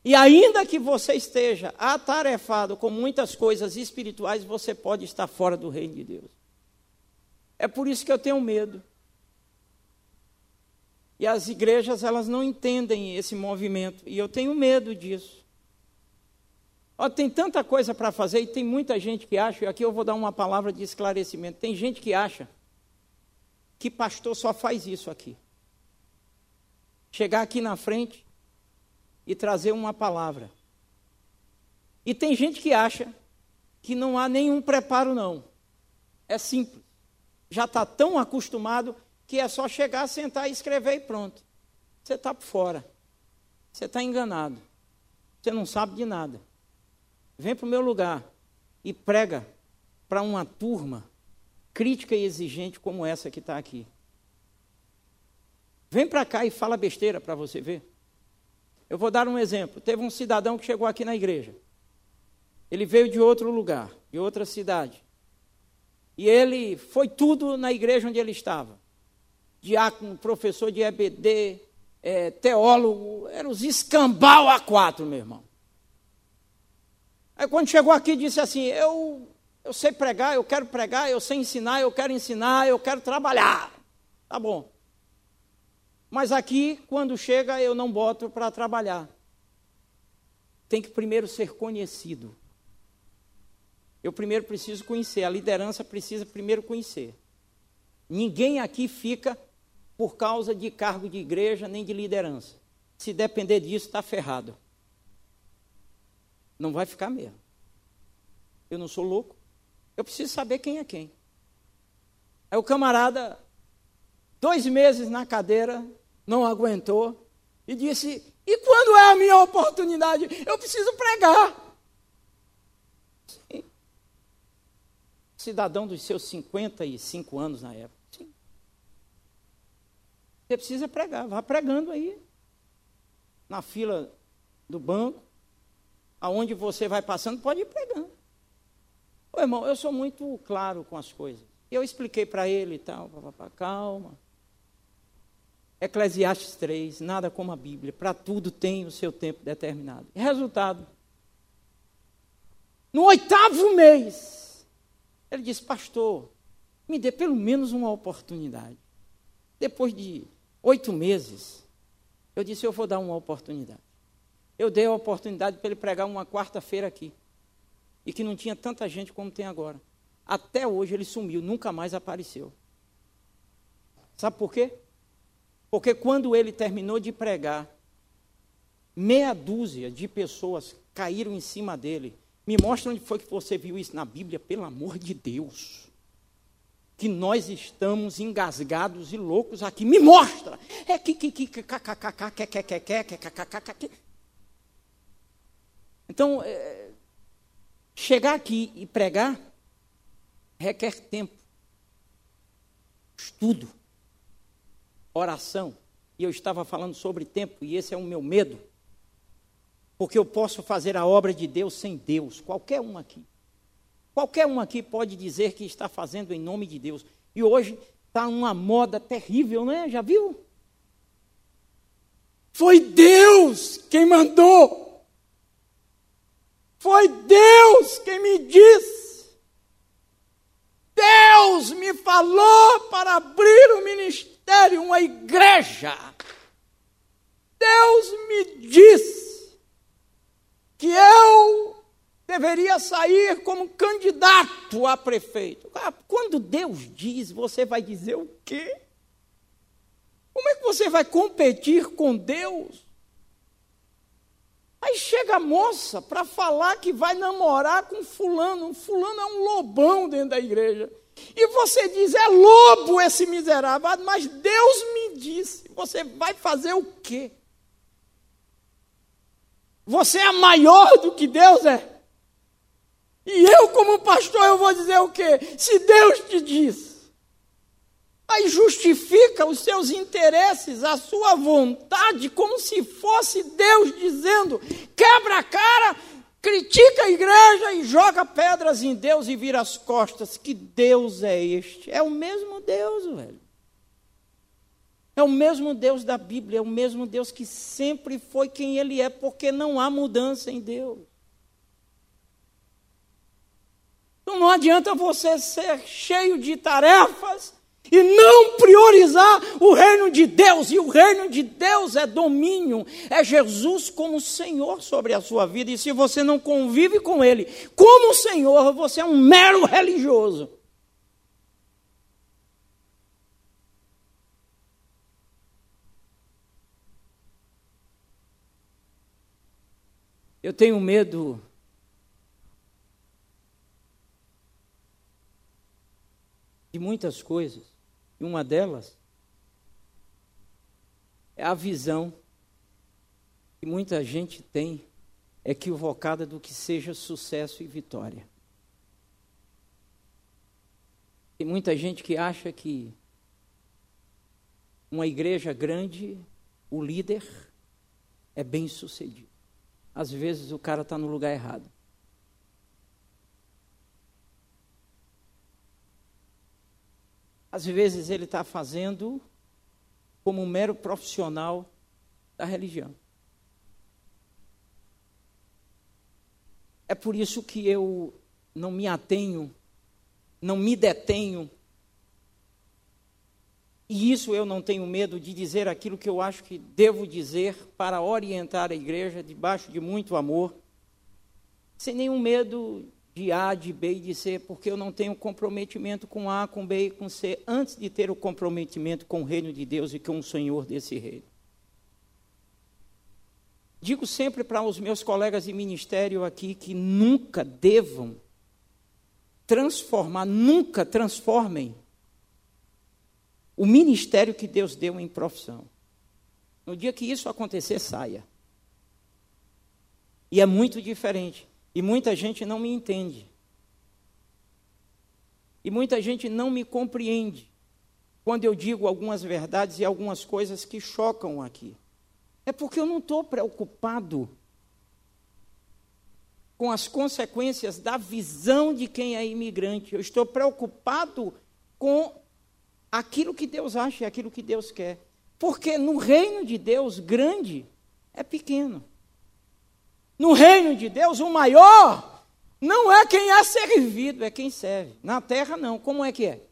E ainda que você esteja atarefado com muitas coisas espirituais, você pode estar fora do reino de Deus. É por isso que eu tenho medo. E as igrejas, elas não entendem esse movimento. E eu tenho medo disso. Ó, tem tanta coisa para fazer e tem muita gente que acha, e aqui eu vou dar uma palavra de esclarecimento. Tem gente que acha que pastor só faz isso aqui. Chegar aqui na frente e trazer uma palavra. E tem gente que acha que não há nenhum preparo, não. É simples. Já está tão acostumado que é só chegar, sentar e escrever e pronto. Você está por fora. Você está enganado. Você não sabe de nada. Vem para o meu lugar e prega para uma turma crítica e exigente como essa que está aqui. Vem para cá e fala besteira para você ver. Eu vou dar um exemplo. Teve um cidadão que chegou aqui na igreja. Ele veio de outro lugar, de outra cidade. E ele foi tudo na igreja onde ele estava diácono, professor de EBD, é, teólogo, eram os escambau a quatro, meu irmão. Aí quando chegou aqui disse assim, eu, eu sei pregar, eu quero pregar, eu sei ensinar, eu quero ensinar, eu quero trabalhar. Tá bom. Mas aqui, quando chega, eu não boto para trabalhar. Tem que primeiro ser conhecido. Eu primeiro preciso conhecer, a liderança precisa primeiro conhecer. Ninguém aqui fica por causa de cargo de igreja nem de liderança. Se depender disso, está ferrado. Não vai ficar mesmo. Eu não sou louco. Eu preciso saber quem é quem. Aí o camarada, dois meses na cadeira, não aguentou e disse: E quando é a minha oportunidade? Eu preciso pregar. Sim. Cidadão dos seus 55 anos na época. Você precisa pregar, vá pregando aí. Na fila do banco, aonde você vai passando, pode ir pregando. Ô irmão, eu sou muito claro com as coisas. Eu expliquei para ele e tal, calma. Eclesiastes 3, nada como a Bíblia, para tudo tem o seu tempo determinado. Resultado, no oitavo mês, ele disse, pastor, me dê pelo menos uma oportunidade. Depois de oito meses, eu disse: Eu vou dar uma oportunidade. Eu dei a oportunidade para ele pregar uma quarta-feira aqui. E que não tinha tanta gente como tem agora. Até hoje ele sumiu, nunca mais apareceu. Sabe por quê? Porque quando ele terminou de pregar, meia dúzia de pessoas caíram em cima dele. Me mostra onde foi que você viu isso na Bíblia, pelo amor de Deus. Que nós estamos engasgados e loucos aqui. Me mostra! É que que que que que Então, é, chegar aqui e pregar requer tempo, estudo oração. E eu estava falando sobre tempo, e esse é o meu medo. Porque eu posso fazer a obra de Deus sem Deus, qualquer um aqui. Qualquer um aqui pode dizer que está fazendo em nome de Deus. E hoje está uma moda terrível, né? Já viu? Foi Deus quem mandou. Foi Deus quem me disse. Deus me falou para abrir um ministério, uma igreja. Deus me disse que eu deveria sair como candidato a prefeito. Ah, quando Deus diz, você vai dizer o quê? Como é que você vai competir com Deus? Aí chega a moça para falar que vai namorar com fulano. Fulano é um lobão dentro da igreja. E você diz, é lobo esse miserável. Mas Deus me disse. Você vai fazer o quê? Você é maior do que Deus é? E eu, como pastor, eu vou dizer o quê? Se Deus te diz. Aí justifica os seus interesses, a sua vontade, como se fosse Deus dizendo: quebra a cara, critica a igreja e joga pedras em Deus e vira as costas. Que Deus é este? É o mesmo Deus, velho. É o mesmo Deus da Bíblia, é o mesmo Deus que sempre foi quem Ele é, porque não há mudança em Deus. Então não adianta você ser cheio de tarefas e não priorizar o reino de Deus. E o reino de Deus é domínio, é Jesus como Senhor sobre a sua vida. E se você não convive com Ele como Senhor, você é um mero religioso. Eu tenho medo de muitas coisas. E uma delas é a visão que muita gente tem equivocada do que seja sucesso e vitória. Tem muita gente que acha que uma igreja grande, o líder é bem sucedido às vezes o cara está no lugar errado. Às vezes ele está fazendo como um mero profissional da religião. É por isso que eu não me atenho, não me detenho e isso eu não tenho medo de dizer aquilo que eu acho que devo dizer para orientar a igreja debaixo de muito amor, sem nenhum medo de A, de B e de C, porque eu não tenho comprometimento com A, com B e com C, antes de ter o comprometimento com o reino de Deus e com o Senhor desse reino. Digo sempre para os meus colegas de ministério aqui que nunca devam transformar, nunca transformem o ministério que Deus deu em profissão. No dia que isso acontecer, saia. E é muito diferente. E muita gente não me entende. E muita gente não me compreende quando eu digo algumas verdades e algumas coisas que chocam aqui. É porque eu não estou preocupado com as consequências da visão de quem é imigrante. Eu estou preocupado com aquilo que Deus acha e aquilo que Deus quer. Porque no reino de Deus, grande é pequeno. No reino de Deus, o maior não é quem é servido, é quem serve. Na terra, não. Como é que é?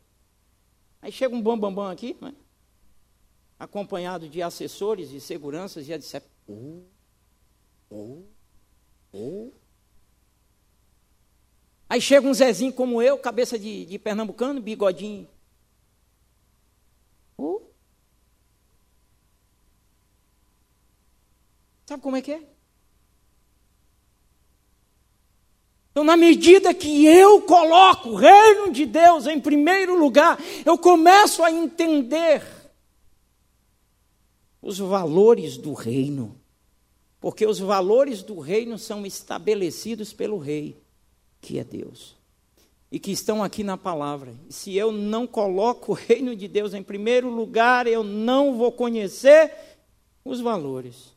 Aí chega um bambambam bam, bam aqui, né? acompanhado de assessores e seguranças, e já disse: oh, oh, oh. Aí chega um Zezinho como eu, cabeça de, de pernambucano, bigodinho Uh. Sabe como é que é? Então, na medida que eu coloco o reino de Deus em primeiro lugar, eu começo a entender os valores do reino. Porque os valores do reino são estabelecidos pelo rei, que é Deus e que estão aqui na palavra. E se eu não coloco o reino de Deus em primeiro lugar, eu não vou conhecer os valores.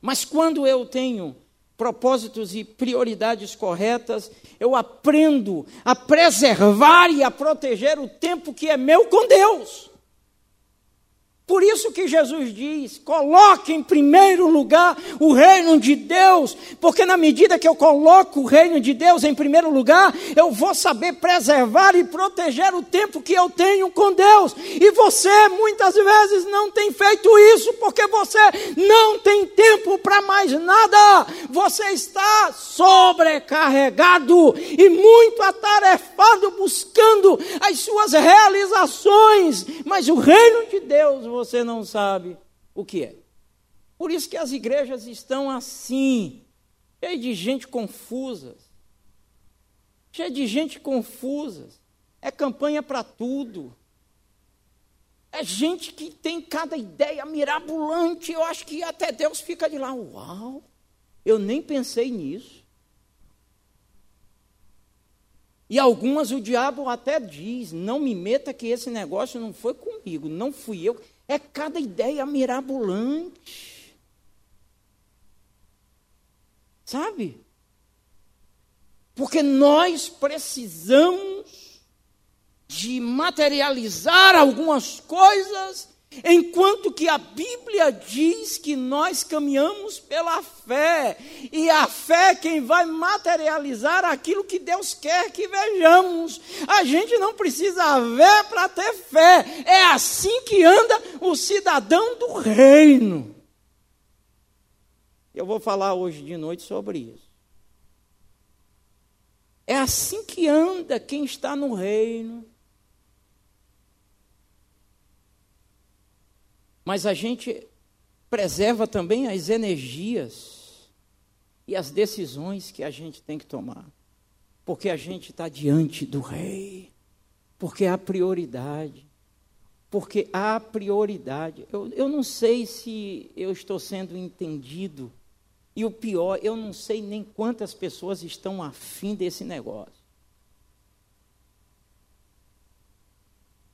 Mas quando eu tenho propósitos e prioridades corretas, eu aprendo a preservar e a proteger o tempo que é meu com Deus. Por isso que Jesus diz: coloque em primeiro lugar o reino de Deus, porque na medida que eu coloco o reino de Deus em primeiro lugar, eu vou saber preservar e proteger o tempo que eu tenho com Deus. E você muitas vezes não tem feito isso porque você não tem tempo para mais nada. Você está sobrecarregado e muito atarefado buscando as suas realizações, mas o reino de Deus você não sabe o que é. Por isso que as igrejas estão assim, cheias de gente confusa. Cheia de gente confusa. É campanha para tudo. É gente que tem cada ideia mirabolante. Eu acho que até Deus fica de lá. Uau! Eu nem pensei nisso. E algumas o diabo até diz: não me meta que esse negócio não foi comigo, não fui eu. É cada ideia mirabolante. Sabe? Porque nós precisamos de materializar algumas coisas Enquanto que a Bíblia diz que nós caminhamos pela fé, e a fé é quem vai materializar aquilo que Deus quer que vejamos. A gente não precisa ver para ter fé. É assim que anda o cidadão do reino. Eu vou falar hoje de noite sobre isso. É assim que anda quem está no reino. Mas a gente preserva também as energias e as decisões que a gente tem que tomar. Porque a gente está diante do rei. Porque há prioridade. Porque há prioridade. Eu, eu não sei se eu estou sendo entendido. E o pior, eu não sei nem quantas pessoas estão afim desse negócio.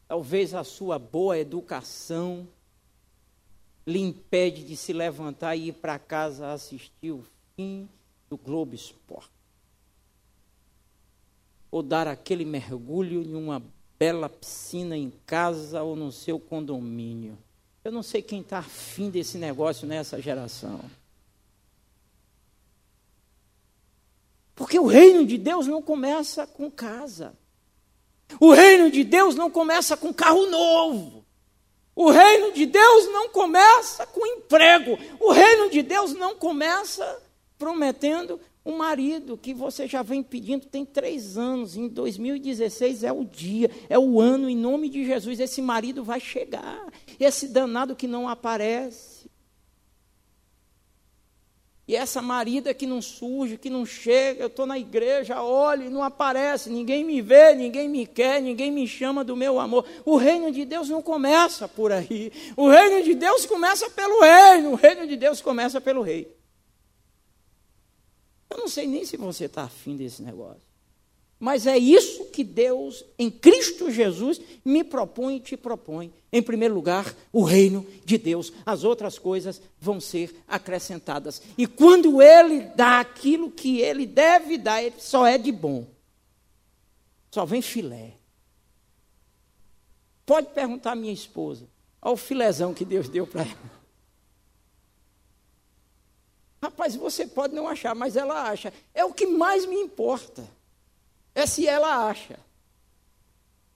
Talvez a sua boa educação, lhe impede de se levantar e ir para casa assistir o fim do Globo Esporte. Ou dar aquele mergulho em uma bela piscina em casa ou no seu condomínio. Eu não sei quem está afim desse negócio nessa geração. Porque o reino de Deus não começa com casa. O reino de Deus não começa com carro novo. O reino de Deus não começa com emprego. O reino de Deus não começa prometendo um marido que você já vem pedindo tem três anos. Em 2016 é o dia, é o ano, em nome de Jesus. Esse marido vai chegar. Esse danado que não aparece. E essa marida que não surge, que não chega, eu estou na igreja, olho e não aparece, ninguém me vê, ninguém me quer, ninguém me chama do meu amor. O reino de Deus não começa por aí. O reino de Deus começa pelo reino, o reino de Deus começa pelo rei. Eu não sei nem se você está afim desse negócio. Mas é isso que Deus, em Cristo Jesus, me propõe e te propõe. Em primeiro lugar, o reino de Deus. As outras coisas vão ser acrescentadas. E quando Ele dá aquilo que Ele deve dar, Ele só é de bom. Só vem filé. Pode perguntar à minha esposa. Olha o filézão que Deus deu para ela. Rapaz, você pode não achar, mas ela acha. É o que mais me importa é se ela acha.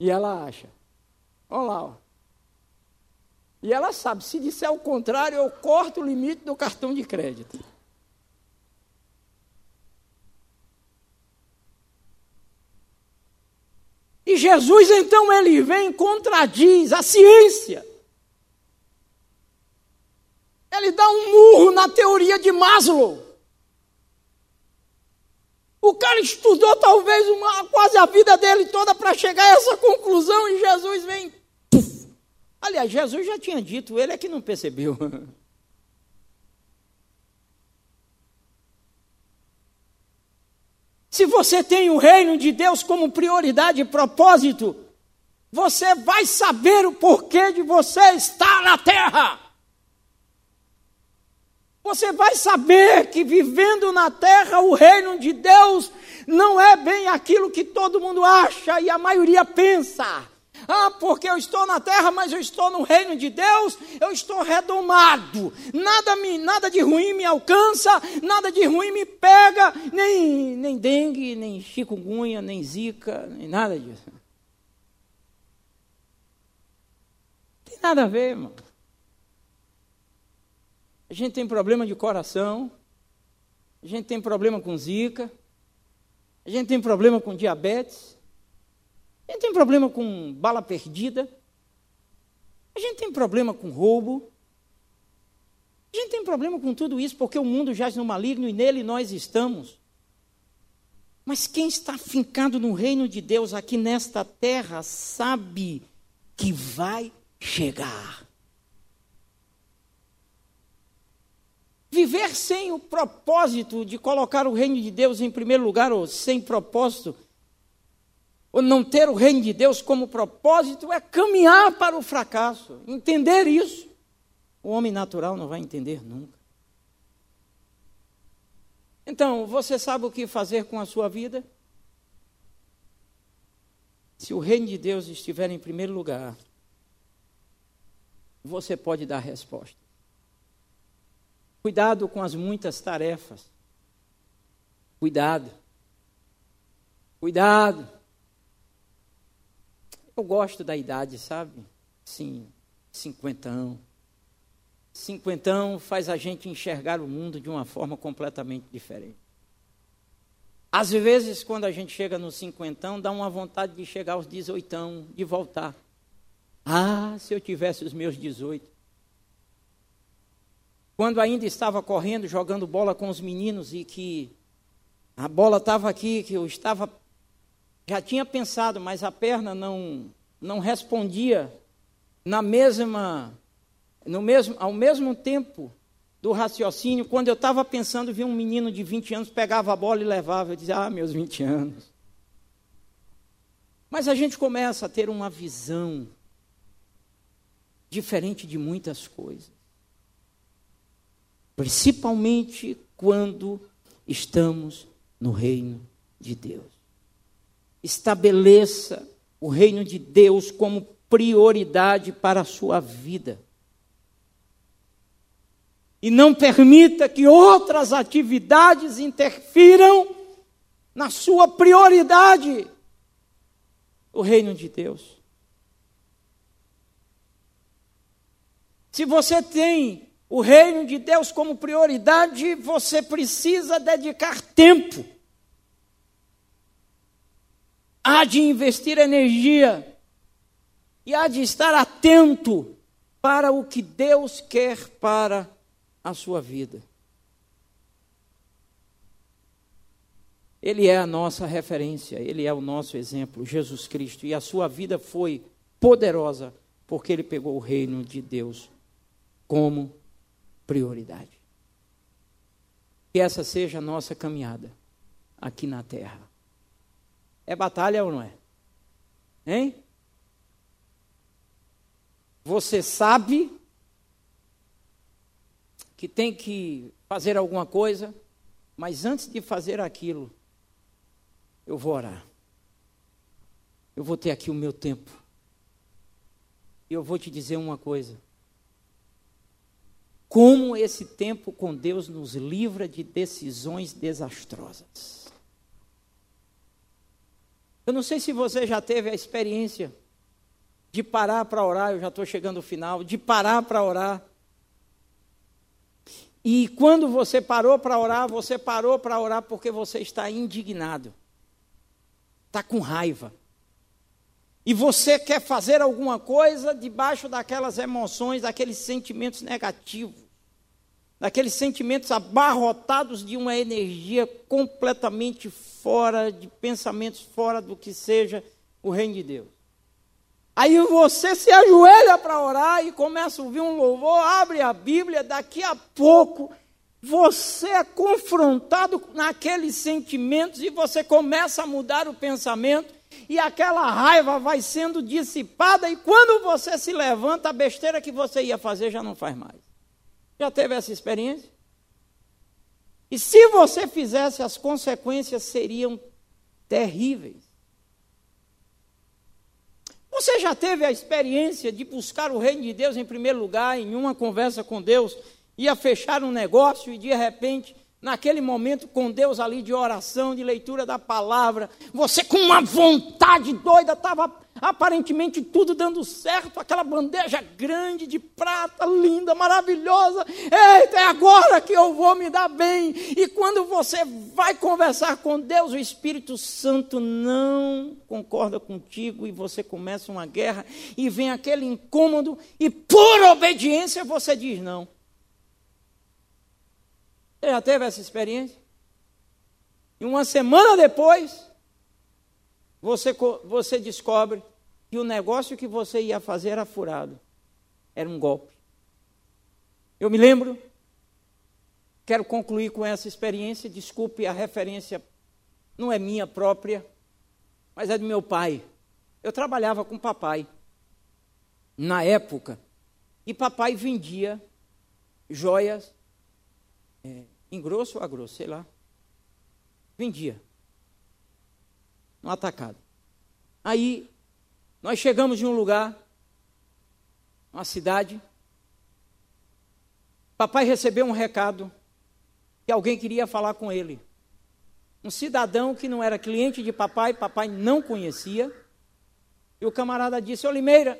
E ela acha. Olha lá, ó. E ela sabe, se disser o contrário, eu corto o limite do cartão de crédito. E Jesus, então, ele vem e contradiz a ciência. Ele dá um murro na teoria de Maslow. O cara estudou talvez uma, quase a vida dele toda para chegar a essa conclusão e Jesus vem. Puf. Aliás, Jesus já tinha dito, ele é que não percebeu. Se você tem o reino de Deus como prioridade e propósito, você vai saber o porquê de você estar na terra. Você vai saber que vivendo na terra o reino de Deus não é bem aquilo que todo mundo acha e a maioria pensa. Ah, porque eu estou na terra, mas eu estou no reino de Deus, eu estou redomado. Nada, me, nada de ruim me alcança, nada de ruim me pega, nem, nem dengue, nem chikungunya, nem zika, nem nada disso. Tem nada a ver, irmão. A gente tem problema de coração, a gente tem problema com zika, a gente tem problema com diabetes, a gente tem problema com bala perdida, a gente tem problema com roubo, a gente tem problema com tudo isso porque o mundo jaz no maligno e nele nós estamos. Mas quem está fincado no reino de Deus aqui nesta terra sabe que vai chegar. Viver sem o propósito de colocar o reino de Deus em primeiro lugar, ou sem propósito, ou não ter o reino de Deus como propósito é caminhar para o fracasso. Entender isso, o homem natural não vai entender nunca. Então, você sabe o que fazer com a sua vida? Se o reino de Deus estiver em primeiro lugar, você pode dar resposta. Cuidado com as muitas tarefas. Cuidado. Cuidado. Eu gosto da idade, sabe? Sim, cinquentão. Cinquentão faz a gente enxergar o mundo de uma forma completamente diferente. Às vezes, quando a gente chega no cinquentão, dá uma vontade de chegar aos dezoitão, de voltar. Ah, se eu tivesse os meus dezoito. Quando ainda estava correndo, jogando bola com os meninos e que a bola estava aqui, que eu estava já tinha pensado, mas a perna não não respondia na mesma no mesmo ao mesmo tempo do raciocínio, quando eu estava pensando, vi um menino de 20 anos, pegava a bola e levava. Eu dizia, ah, meus 20 anos. Mas a gente começa a ter uma visão diferente de muitas coisas. Principalmente quando estamos no reino de Deus. Estabeleça o reino de Deus como prioridade para a sua vida e não permita que outras atividades interfiram na sua prioridade, o reino de Deus. Se você tem o reino de Deus como prioridade, você precisa dedicar tempo. Há de investir energia e há de estar atento para o que Deus quer para a sua vida. Ele é a nossa referência, ele é o nosso exemplo, Jesus Cristo, e a sua vida foi poderosa porque ele pegou o reino de Deus como prioridade. Que essa seja a nossa caminhada aqui na terra. É batalha ou não é? Hein? Você sabe que tem que fazer alguma coisa, mas antes de fazer aquilo, eu vou orar. Eu vou ter aqui o meu tempo. E eu vou te dizer uma coisa. Como esse tempo com Deus nos livra de decisões desastrosas. Eu não sei se você já teve a experiência de parar para orar, eu já estou chegando ao final, de parar para orar e quando você parou para orar, você parou para orar porque você está indignado, está com raiva. E você quer fazer alguma coisa debaixo daquelas emoções, daqueles sentimentos negativos, daqueles sentimentos abarrotados de uma energia completamente fora, de pensamentos fora do que seja o reino de Deus. Aí você se ajoelha para orar e começa a ouvir um louvor, abre a Bíblia, daqui a pouco você é confrontado naqueles sentimentos e você começa a mudar o pensamento e aquela raiva vai sendo dissipada e quando você se levanta, a besteira que você ia fazer já não faz mais. Já teve essa experiência? E se você fizesse, as consequências seriam terríveis. Você já teve a experiência de buscar o reino de Deus em primeiro lugar, em uma conversa com Deus, ia fechar um negócio e de repente, naquele momento com Deus ali de oração, de leitura da palavra, você com uma vontade doida estava aparentemente tudo dando certo, aquela bandeja grande de prata, linda, maravilhosa. Eita, é agora que eu vou me dar bem. E quando você vai conversar com Deus, o Espírito Santo não concorda contigo e você começa uma guerra e vem aquele incômodo e por obediência você diz não. Você já teve essa experiência? E uma semana depois, você, você descobre que o negócio que você ia fazer era furado. Era um golpe. Eu me lembro, quero concluir com essa experiência, desculpe a referência, não é minha própria, mas é do meu pai. Eu trabalhava com papai na época e papai vendia joias é, em grosso ou a grosso, sei lá. Vendia no atacado. Aí nós chegamos em um lugar, uma cidade. Papai recebeu um recado que alguém queria falar com ele. Um cidadão que não era cliente de papai, papai não conhecia. E o camarada disse: Olimeira,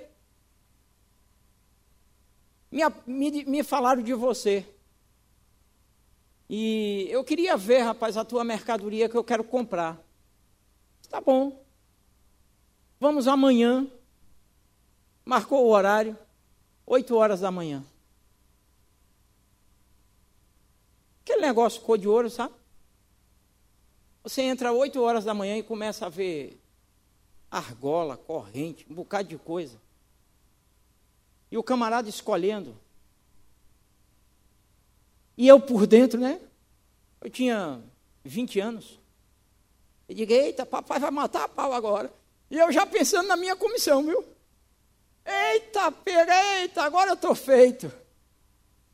me, me, me falaram de você. E eu queria ver, rapaz, a tua mercadoria que eu quero comprar. Tá bom. Vamos amanhã. Marcou o horário, 8 horas da manhã. Aquele negócio cor de ouro, sabe? Você entra 8 horas da manhã e começa a ver argola, corrente, um bocado de coisa. E o camarada escolhendo. E eu por dentro, né? Eu tinha 20 anos. Eu digo, eita, papai vai matar a pau agora. E eu já pensando na minha comissão, viu? Eita, pega, eita, agora eu estou feito.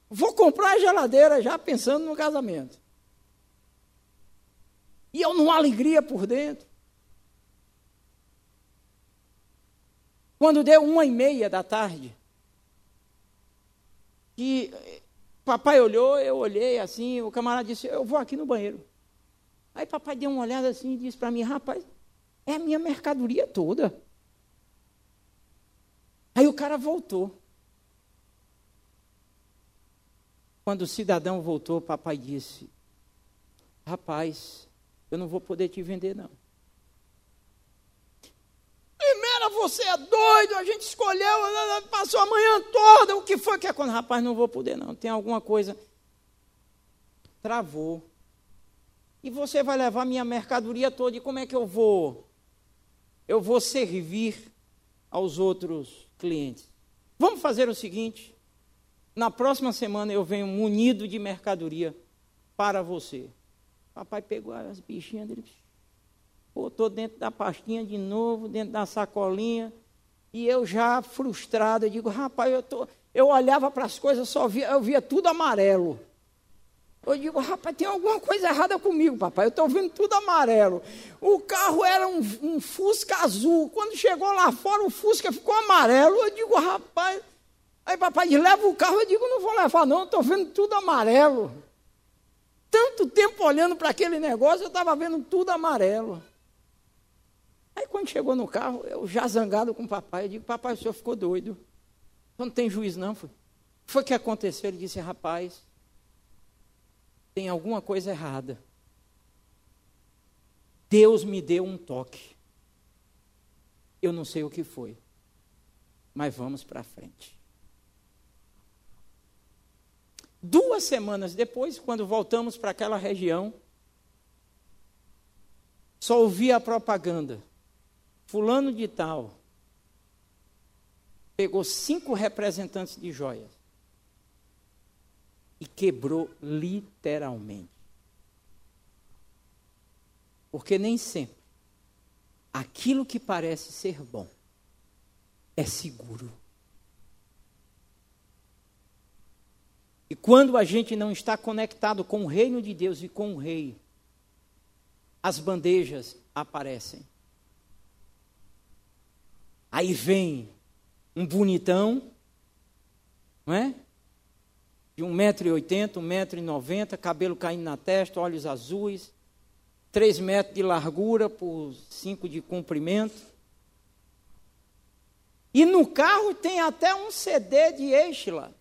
Vou comprar a geladeira já pensando no casamento. E eu numa alegria por dentro. Quando deu uma e meia da tarde, que papai olhou, eu olhei assim, o camarada disse, eu vou aqui no banheiro. Aí papai deu uma olhada assim e disse para mim, rapaz, é a minha mercadoria toda. Aí o cara voltou. Quando o cidadão voltou, papai disse: Rapaz, eu não vou poder te vender, não. Você é doido, a gente escolheu, passou a manhã toda, o que foi que é quando? Rapaz, não vou poder, não. Tem alguma coisa. Travou. E você vai levar minha mercadoria toda, e como é que eu vou? Eu vou servir aos outros clientes. Vamos fazer o seguinte: na próxima semana eu venho munido de mercadoria para você. Papai pegou as bichinhas dele, botou dentro da pastinha de novo, dentro da sacolinha, e eu já frustrado, eu digo, rapaz, eu, tô, eu olhava para as coisas, só via, eu via tudo amarelo. Eu digo, rapaz, tem alguma coisa errada comigo, papai. Eu estou vendo tudo amarelo. O carro era um, um, Fusca azul. Quando chegou lá fora, o Fusca ficou amarelo. Eu digo, rapaz. Aí papai diz, leva o carro. Eu digo, não vou levar, não. Estou vendo tudo amarelo. Tanto tempo olhando para aquele negócio, eu estava vendo tudo amarelo. Quando chegou no carro, eu já zangado com o papai, eu digo, papai, o senhor ficou doido. Não tem juiz, não. Foi. Foi que aconteceu? Ele disse, rapaz, tem alguma coisa errada. Deus me deu um toque. Eu não sei o que foi, mas vamos para frente. Duas semanas depois, quando voltamos para aquela região, só ouvi a propaganda. Fulano de tal pegou cinco representantes de joias e quebrou literalmente. Porque nem sempre aquilo que parece ser bom é seguro. E quando a gente não está conectado com o reino de Deus e com o rei, as bandejas aparecem. Aí vem um bonitão, não é? de 1,80m, 1,90m, cabelo caindo na testa, olhos azuis, 3 metros de largura por 5 de comprimento. E no carro tem até um CD de Eichla.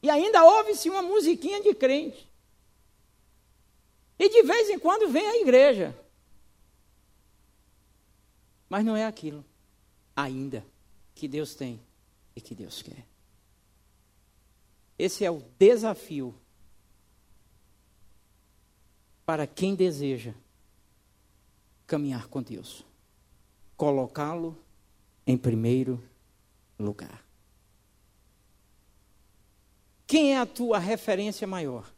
E ainda ouve-se uma musiquinha de crente. E de vez em quando vem a igreja. Mas não é aquilo ainda que Deus tem e que Deus quer. Esse é o desafio para quem deseja caminhar com Deus. Colocá-lo em primeiro lugar. Quem é a tua referência maior?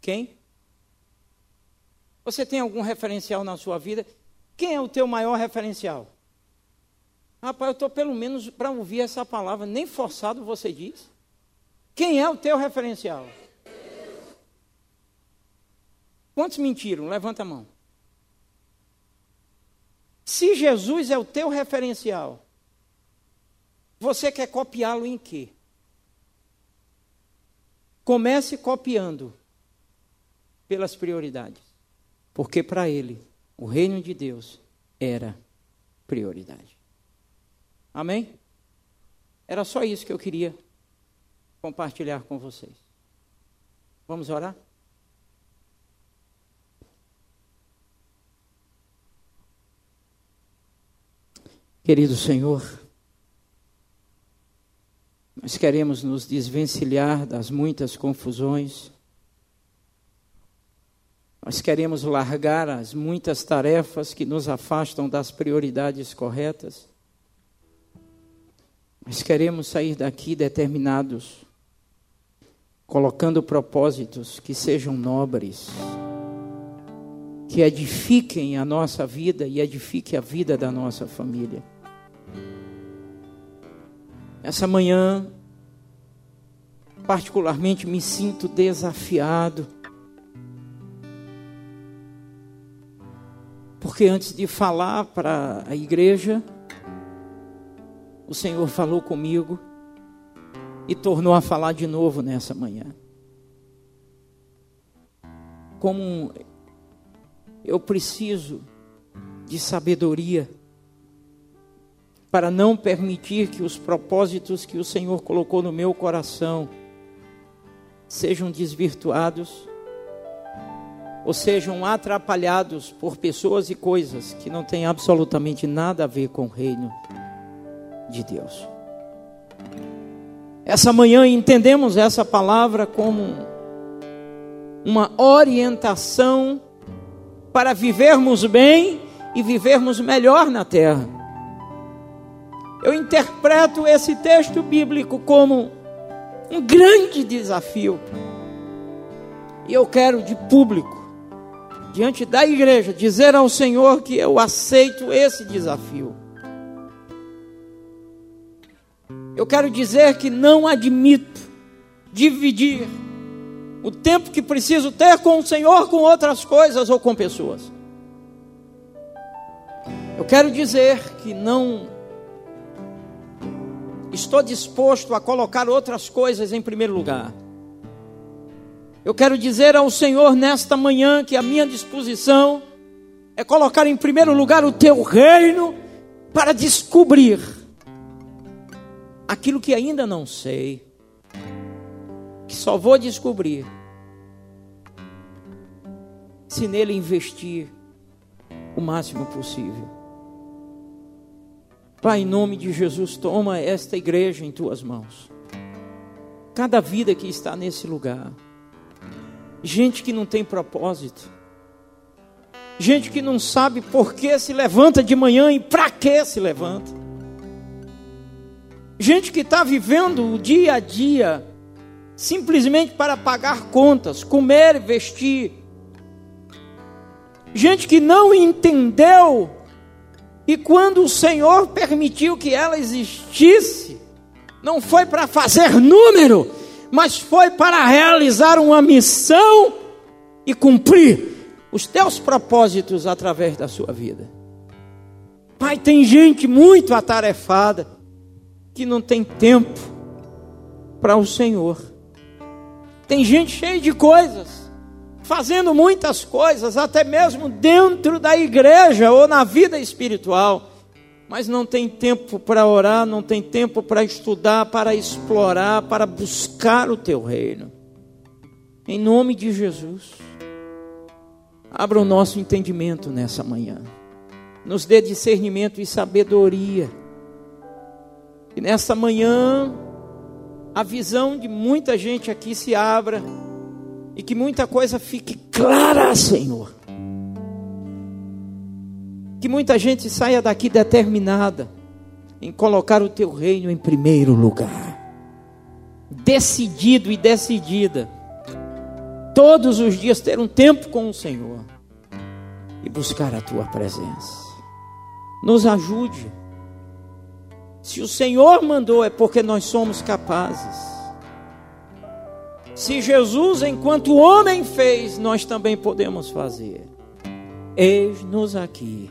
Quem? Você tem algum referencial na sua vida? Quem é o teu maior referencial? Rapaz, eu estou pelo menos para ouvir essa palavra, nem forçado você diz. Quem é o teu referencial? Quantos mentiram? Levanta a mão. Se Jesus é o teu referencial, você quer copiá-lo em quê? Comece copiando pelas prioridades. Porque para ele, o reino de Deus era prioridade. Amém? Era só isso que eu queria compartilhar com vocês. Vamos orar? Querido Senhor, nós queremos nos desvencilhar das muitas confusões, nós queremos largar as muitas tarefas que nos afastam das prioridades corretas, nós queremos sair daqui determinados, colocando propósitos que sejam nobres, que edifiquem a nossa vida e edifiquem a vida da nossa família. Essa manhã, particularmente, me sinto desafiado. Porque antes de falar para a igreja, o Senhor falou comigo e tornou a falar de novo nessa manhã. Como eu preciso de sabedoria para não permitir que os propósitos que o Senhor colocou no meu coração sejam desvirtuados ou sejam atrapalhados por pessoas e coisas que não têm absolutamente nada a ver com o reino de Deus. Essa manhã entendemos essa palavra como uma orientação para vivermos bem e vivermos melhor na terra. Eu interpreto esse texto bíblico como um grande desafio. E eu quero de público, diante da igreja, dizer ao Senhor que eu aceito esse desafio. Eu quero dizer que não admito dividir o tempo que preciso ter com o Senhor com outras coisas ou com pessoas. Eu quero dizer que não estou disposto a colocar outras coisas em primeiro lugar. Eu quero dizer ao Senhor nesta manhã que a minha disposição é colocar em primeiro lugar o teu reino para descobrir aquilo que ainda não sei, que só vou descobrir se nele investir o máximo possível. Pai, em nome de Jesus, toma esta igreja em tuas mãos. Cada vida que está nesse lugar. Gente que não tem propósito. Gente que não sabe por que se levanta de manhã e para que se levanta. Gente que está vivendo o dia a dia simplesmente para pagar contas, comer vestir. Gente que não entendeu e quando o Senhor permitiu que ela existisse, não foi para fazer número, mas foi para realizar uma missão e cumprir os teus propósitos através da sua vida. Pai, tem gente muito atarefada que não tem tempo para o Senhor. Tem gente cheia de coisas fazendo muitas coisas, até mesmo dentro da igreja ou na vida espiritual, mas não tem tempo para orar, não tem tempo para estudar, para explorar, para buscar o teu reino. Em nome de Jesus, abra o nosso entendimento nessa manhã, nos dê discernimento e sabedoria, e nessa manhã a visão de muita gente aqui se abra e que muita coisa fique clara, Senhor. Que muita gente saia daqui determinada em colocar o teu reino em primeiro lugar. Decidido e decidida. Todos os dias ter um tempo com o Senhor. e buscar a tua presença. Nos ajude. Se o Senhor mandou, é porque nós somos capazes. Se Jesus, enquanto homem, fez, nós também podemos fazer. Eis-nos aqui,